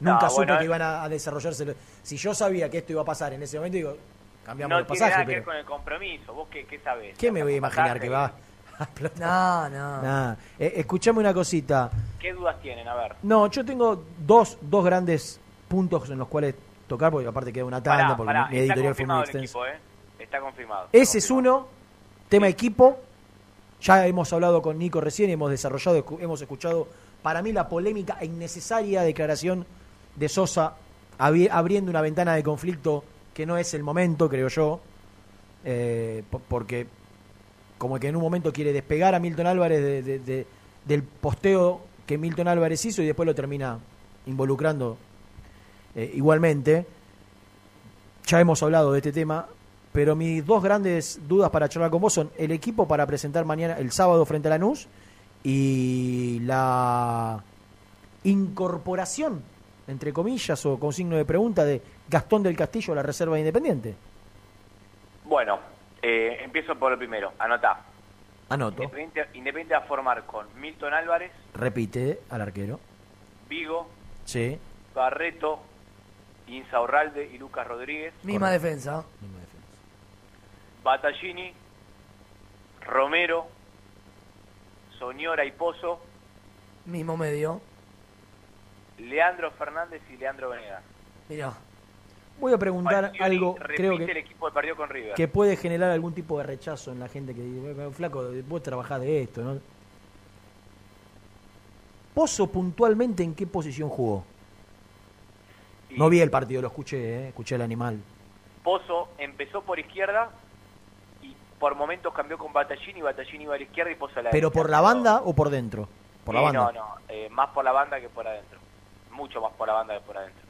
No, supe bueno, que iban a, a desarrollarse. lo- Si yo sabía que esto iba a pasar en ese momento, digo, cambiamos no el tiene pasaje. nada que ver con el compromiso. ¿Vos qué, qué sabés? ¿Qué me voy a imaginar Pasaje. que va? No, no. Nah. Eh, escuchame una cosita. ¿Qué dudas tienen? A ver. No, yo tengo dos, dos grandes puntos en los cuales tocar, porque aparte queda una tanda, Pará, porque pará, mi editorial fue muy equipo, ¿eh? Está confirmado. Ese es uno, tema equipo. Ya hemos hablado con Nico recién, hemos desarrollado, hemos escuchado para mí la polémica e innecesaria declaración de Sosa abri- abriendo una ventana de conflicto que no es el momento, creo yo, eh, po- porque como que en un momento quiere despegar a Milton Álvarez de- del posteo que Milton Álvarez hizo y después lo termina involucrando eh, igualmente. Ya hemos hablado de este tema, pero mis dos grandes dudas para charlar con vos son el equipo para presentar mañana, el sábado, frente a Lanús y la incorporación, entre comillas o con signo de pregunta, de Gastón del Castillo a la Reserva Independiente. Bueno, eh, empiezo por el primero. Anotá. Anoto, Independiente, Independiente va a formar con Milton Álvarez, repite al arquero. Vigo, Sí, Barreto, Insaurralde y Lucas Rodríguez. Misma defensa. Battaglini, Romero, Soñora y Pozo, Mismo medio. Leandro Fernández y Leandro Venegas. Mirá. Voy a preguntar Falcioni algo, creo el que, equipo que perdió con River. que puede generar algún tipo de rechazo en la gente que dice, "Bueno, flaco, vos trabajás de esto, ¿no? Pozo puntualmente en qué posición jugó? No vi el partido, lo escuché, ¿eh? escuché al animal. Pozo empezó por izquierda por momentos cambió con Battaglini, Battaglini iba a la izquierda y Pozo a la ¿Pero por la banda o por dentro? Por la Sí, banda. No, no, eh, más por la banda que por adentro. Mucho más por la banda que por adentro.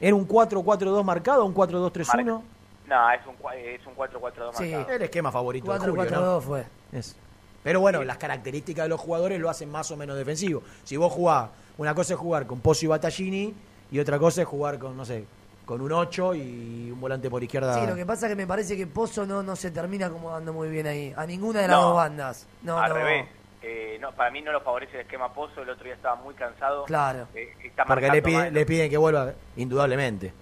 ¿Era un 4-4-2 marcado o un 4-2-3-1? No, es un, cua- es un 4-4-2 Sí, marcado. el esquema favorito de 4-4-2 Julio, ¿no? fue. Es. Pero bueno, las características de los jugadores lo hacen más o menos defensivo. Si vos jugás, una cosa es jugar con Pozzo y Battaglini y otra cosa es jugar con, no sé, con un 8 y un volante por izquierda. Sí, lo que pasa es que me parece que Pozo no, no se termina acomodando muy bien ahí. A ninguna de las No, dos bandas. No, Al no. revés. Eh, no, para mí no lo favorece el esquema Pozo. El otro día estaba muy cansado. Claro. Eh, está Porque le, pide- le piden que vuelva, indudablemente.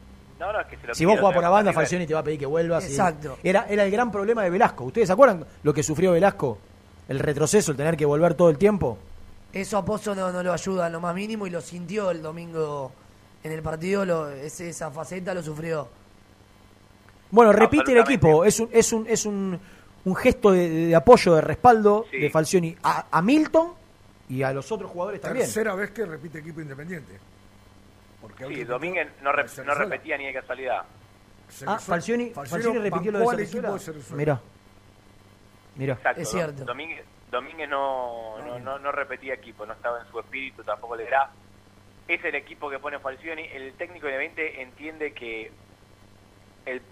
No, no, es que se lo Si vos jugás por la banda. Falcioni te va a pedir que vuelvas. y- Exacto. Era, era el gran problema de Velasco. ¿Ustedes se acuerdan lo que sufrió Velasco? El retroceso, el tener que volver todo el tiempo. Eso a Pozo no, no lo ayuda en lo más mínimo y lo sintió el domingo en el partido. Lo, ese- esa faceta lo sufrió. Bueno, repite el equipo. Es un, es un, es un, un gesto de, de apoyo, de respaldo de Falcioni a, a Milton y a los otros jugadores también. Tercera vez que repite equipo independiente. Porque Sí, Domínguez no, rep- no Cerzuela. repetía ni de casualidad. Ah, Falcioni, Falcioni Falcioni repitió lo de Cerzuela. Mirá. Mirá. Exacto, Dom- Domínguez, Domínguez no, no, no, no repetía equipo, no estaba en su espíritu, tampoco le era. Es el equipo que pone Falcioni. El técnico de 20 entiende que el,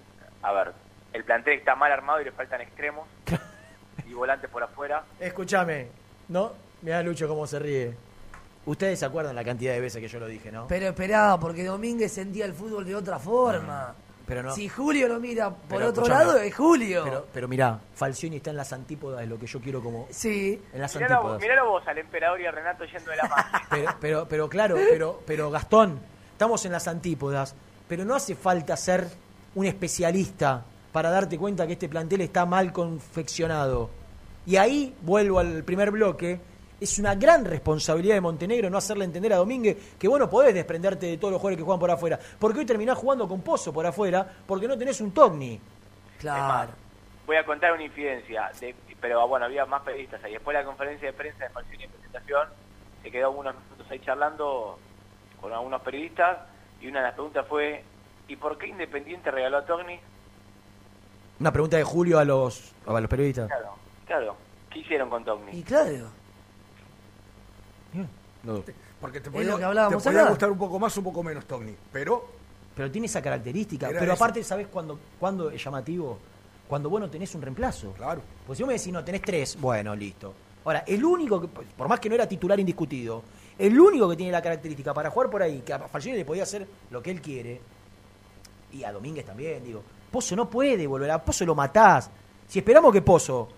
a ver, el plantel está mal armado y le faltan extremos y volantes por afuera. Escúchame, ¿no? Mirá Lucho cómo se ríe. Ustedes se acuerdan la cantidad de veces que yo lo dije, ¿no? Pero esperaba, porque Domínguez sentía el fútbol de otra forma. Pero no. Si Julio lo mira por Pero otro escuchame, lado, es Julio. Pero, pero mirá, Falcioni está en las antípodas de lo que yo quiero como... Sí. En las Miralo, antípodas. miralo vos al emperador y a Renato yendo de la mano. Pero, pero, pero claro, pero, pero Gastón, estamos en las antípodas, pero no hace falta ser un especialista para darte cuenta que este plantel está mal confeccionado. Y ahí vuelvo al primer bloque, es una gran responsabilidad de Montenegro no hacerle entender a Domínguez que vos no podés desprenderte de todos los jugadores que juegan por afuera. Porque hoy terminás jugando con Pozo por afuera porque no tenés un Togni. Claro. Voy a contar una infidencia, de- pero bueno, había más periodistas ahí. Después de la conferencia de prensa de Falcioni en presentación, se quedó unos minutos ahí charlando con algunos periodistas y una de las preguntas fue, ¿y por qué Independiente regaló a Togni? Una pregunta de Julio a los, a los periodistas. Claro, claro. ¿Qué hicieron con Togni? Y claro. No. Porque te podía, te podía gustar un poco más, un poco menos, Togni. Pero Pero tiene esa característica. Pero eso. aparte, ¿sabés cuándo, cuándo es llamativo? Cuando vos no tenés un reemplazo. Claro. Pues si vos me decís, no, tenés tres, bueno, listo. Ahora, el único, que, por más que no era titular indiscutido, el único que tiene la característica para jugar por ahí, que a Falcioni le podía hacer lo que él quiere, y a Domínguez también, digo, Pozo no puede volver, a Pozo lo matás. Si esperamos que Pozo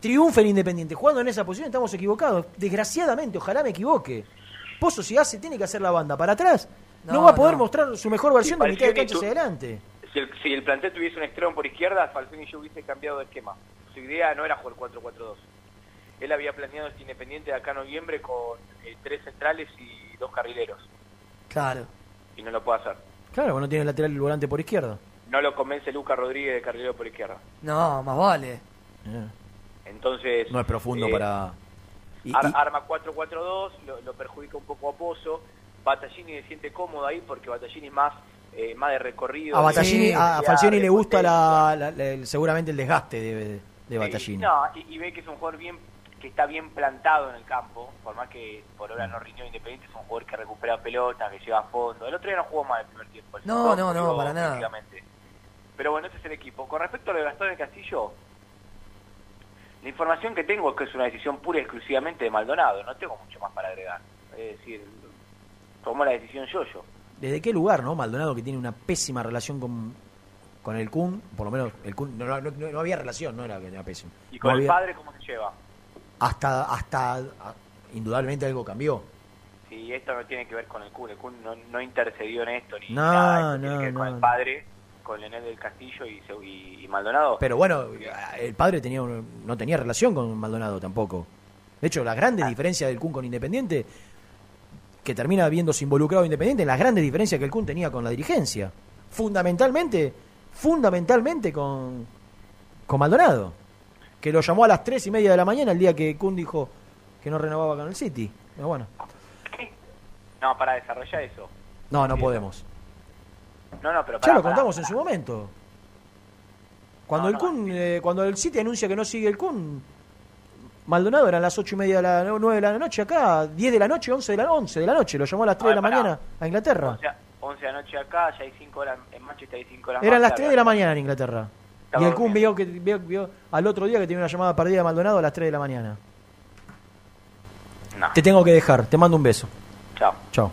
triunfe en Independiente jugando en esa posición, estamos equivocados. Desgraciadamente, ojalá me equivoque. Pozo, si hace, tiene que hacer la banda para atrás. No, No, va a poder no. mostrar su mejor versión Sí, de mitad de cancha hacia adelante. Si el, si el plantel tuviese un extremo por izquierda, Falcioni yo hubiese cambiado de esquema. Su idea no era jugar 4-4-2. Él había planeado este Independiente de acá a noviembre con eh, tres centrales y dos carrileros. Claro. Y no lo puede hacer. Claro, porque no tiene lateral el volante por izquierda. No lo convence Lucas Rodríguez de carrilero por izquierda. No, más vale. Eh, Entonces... No es profundo eh, para... y- ar- y- arma 4-4-2, lo, lo perjudica un poco a Pozo. Battaglini se siente cómodo ahí porque Battaglini es más, eh, más de recorrido. A Battaglini, de- a de- Falcioni le gusta la, la- seguramente el desgaste de, de, Battaglini. No, y, y ve que es un jugador bien que está bien plantado en el campo, por más que por ahora no rindió Independiente, es un jugador que recupera pelota, que lleva a fondo. El otro día no jugó mal el primer tiempo. el No, no, no, para nada. Pero bueno, ese es el equipo. Con respecto a lo de Gastón del Castillo, la información que tengo es que es una decisión pura y exclusivamente de Maldonado, no tengo mucho más para agregar. Es decir, tomó la decisión yo, yo. ¿Desde qué lugar, no? Maldonado que tiene una pésima relación con, con el Kun, por lo menos el Kun, no, no- no- no había relación, no era que era pésimo. Y con el había- padre, ¿cómo se lleva? Hasta, hasta, a- indudablemente algo cambió. Sí, esto no tiene que ver con el Kun, el Kun no, no intercedió en esto ni nada, tiene que ver con el padre, con Leonel del Castillo y, y- y Maldonado. Pero bueno, el padre tenía un- no tenía relación con Maldonado tampoco. De hecho, las grandes Ah. diferencias del Kun con Independiente, que termina viéndose involucrado Independiente, las grandes diferencias que el Kun tenía con la dirigencia. Fundamentalmente, fundamentalmente con, con Maldonado. Que lo llamó a las tres y media de la mañana el día que Kun dijo que no renovaba con el City. Pero bueno, No, para desarrollar eso. no, no podemos. No, no, pero Ya pará, lo pará, contamos pará. en su momento. Cuando el Kun, eh, cuando el City anuncia que no sigue el Kun, Maldonado eran las ocho y media de la nueve de la noche acá, 10 de la noche, 11 de la once de la noche, lo llamó a las 3 de la mañana a Inglaterra. 11, 11 de la noche acá, ya hay 5 horas en Manchester, hay 5 horas Eran más, las 3 de la mañana en Inglaterra. Y el Kun vio que vio, vio al otro día que tenía una llamada perdida de Maldonado a las 3 de la mañana. No. Te tengo que dejar, te mando un beso. Chao. Chao.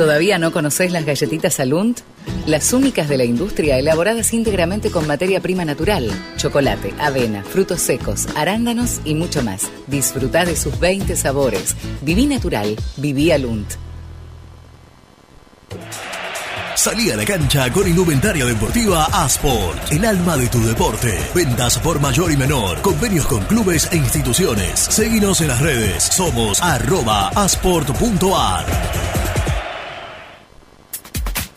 ¿Todavía no conocés las galletitas Alunt? Las únicas de la industria elaboradas íntegramente con materia prima natural, chocolate, avena, frutos secos, arándanos y mucho más. Disfruta de sus 20 sabores. Viví natural, viví Alunt. Salí a la cancha con indumentaria deportiva Asport, el alma de tu deporte. Ventas por mayor y menor, convenios con clubes e instituciones. Seguinos en las redes, somos arroba asport.ar.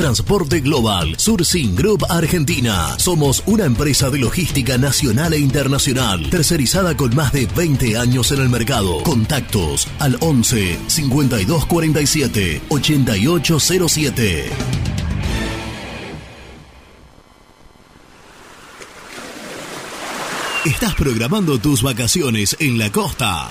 Transporte Global, Sourcing Group Argentina. Somos una empresa de logística nacional e internacional, tercerizada con más de 20 años en el mercado. Contactos al 11 5247 8807. ¿Estás programando tus vacaciones en la costa?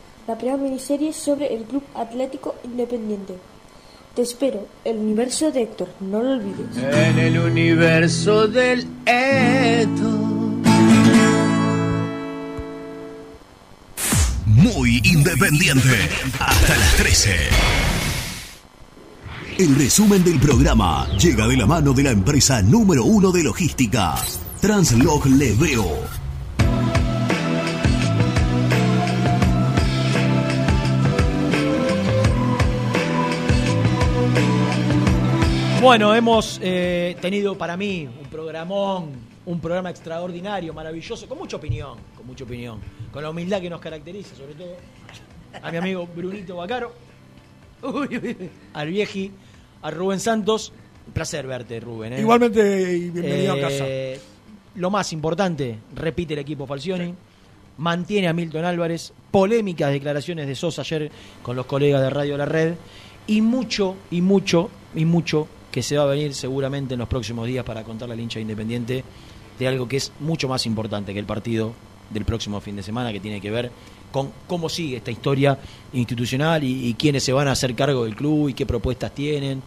la primera miniserie sobre el Club Atlético Independiente. Te espero, el universo de Héctor, no lo olvides. En el universo del Eto. Muy independiente. Hasta las 13. El resumen del programa llega de la mano de la empresa número uno de logística, Translog Leveo. Bueno, hemos eh, tenido para mí un programón, un programa extraordinario, maravilloso, con mucha opinión, con mucha opinión, con la humildad que nos caracteriza, sobre todo a mi amigo Brunito Bacaro, al vieji, a Rubén Santos. Un placer verte, Rubén. ¿eh? Igualmente, y bienvenido a casa. Eh, Lo más importante, repite el equipo Falcioni, mantiene a Milton Álvarez, polémicas declaraciones de Sosa ayer con los colegas de Radio La Red, y mucho, y mucho, y mucho que se va a venir seguramente en los próximos días para contarle al hincha independiente de algo que es mucho más importante que el partido del próximo fin de semana, que tiene que ver con cómo sigue esta historia institucional y, quiénes se van a hacer cargo del club y qué propuestas tienen.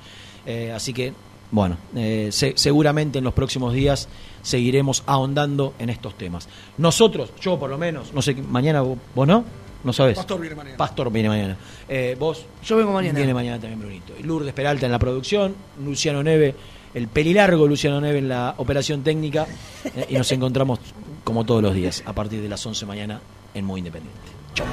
Eh, así que, bueno, eh, se- seguramente en los próximos días seguiremos ahondando en estos temas. Nosotros, yo por lo menos, no sé, mañana vos no, no sabes. Pastor viene mañana. Pastor viene mañana. Eh, vos. Yo vengo mañana. Viene mañana también Brunito. Lourdes Peralta en la producción, Luciano Neve, el pelilargo Luciano Neve en la operación técnica. eh, y nos encontramos como todos los días a partir de las 11 mañana en Muy Independiente. Chau.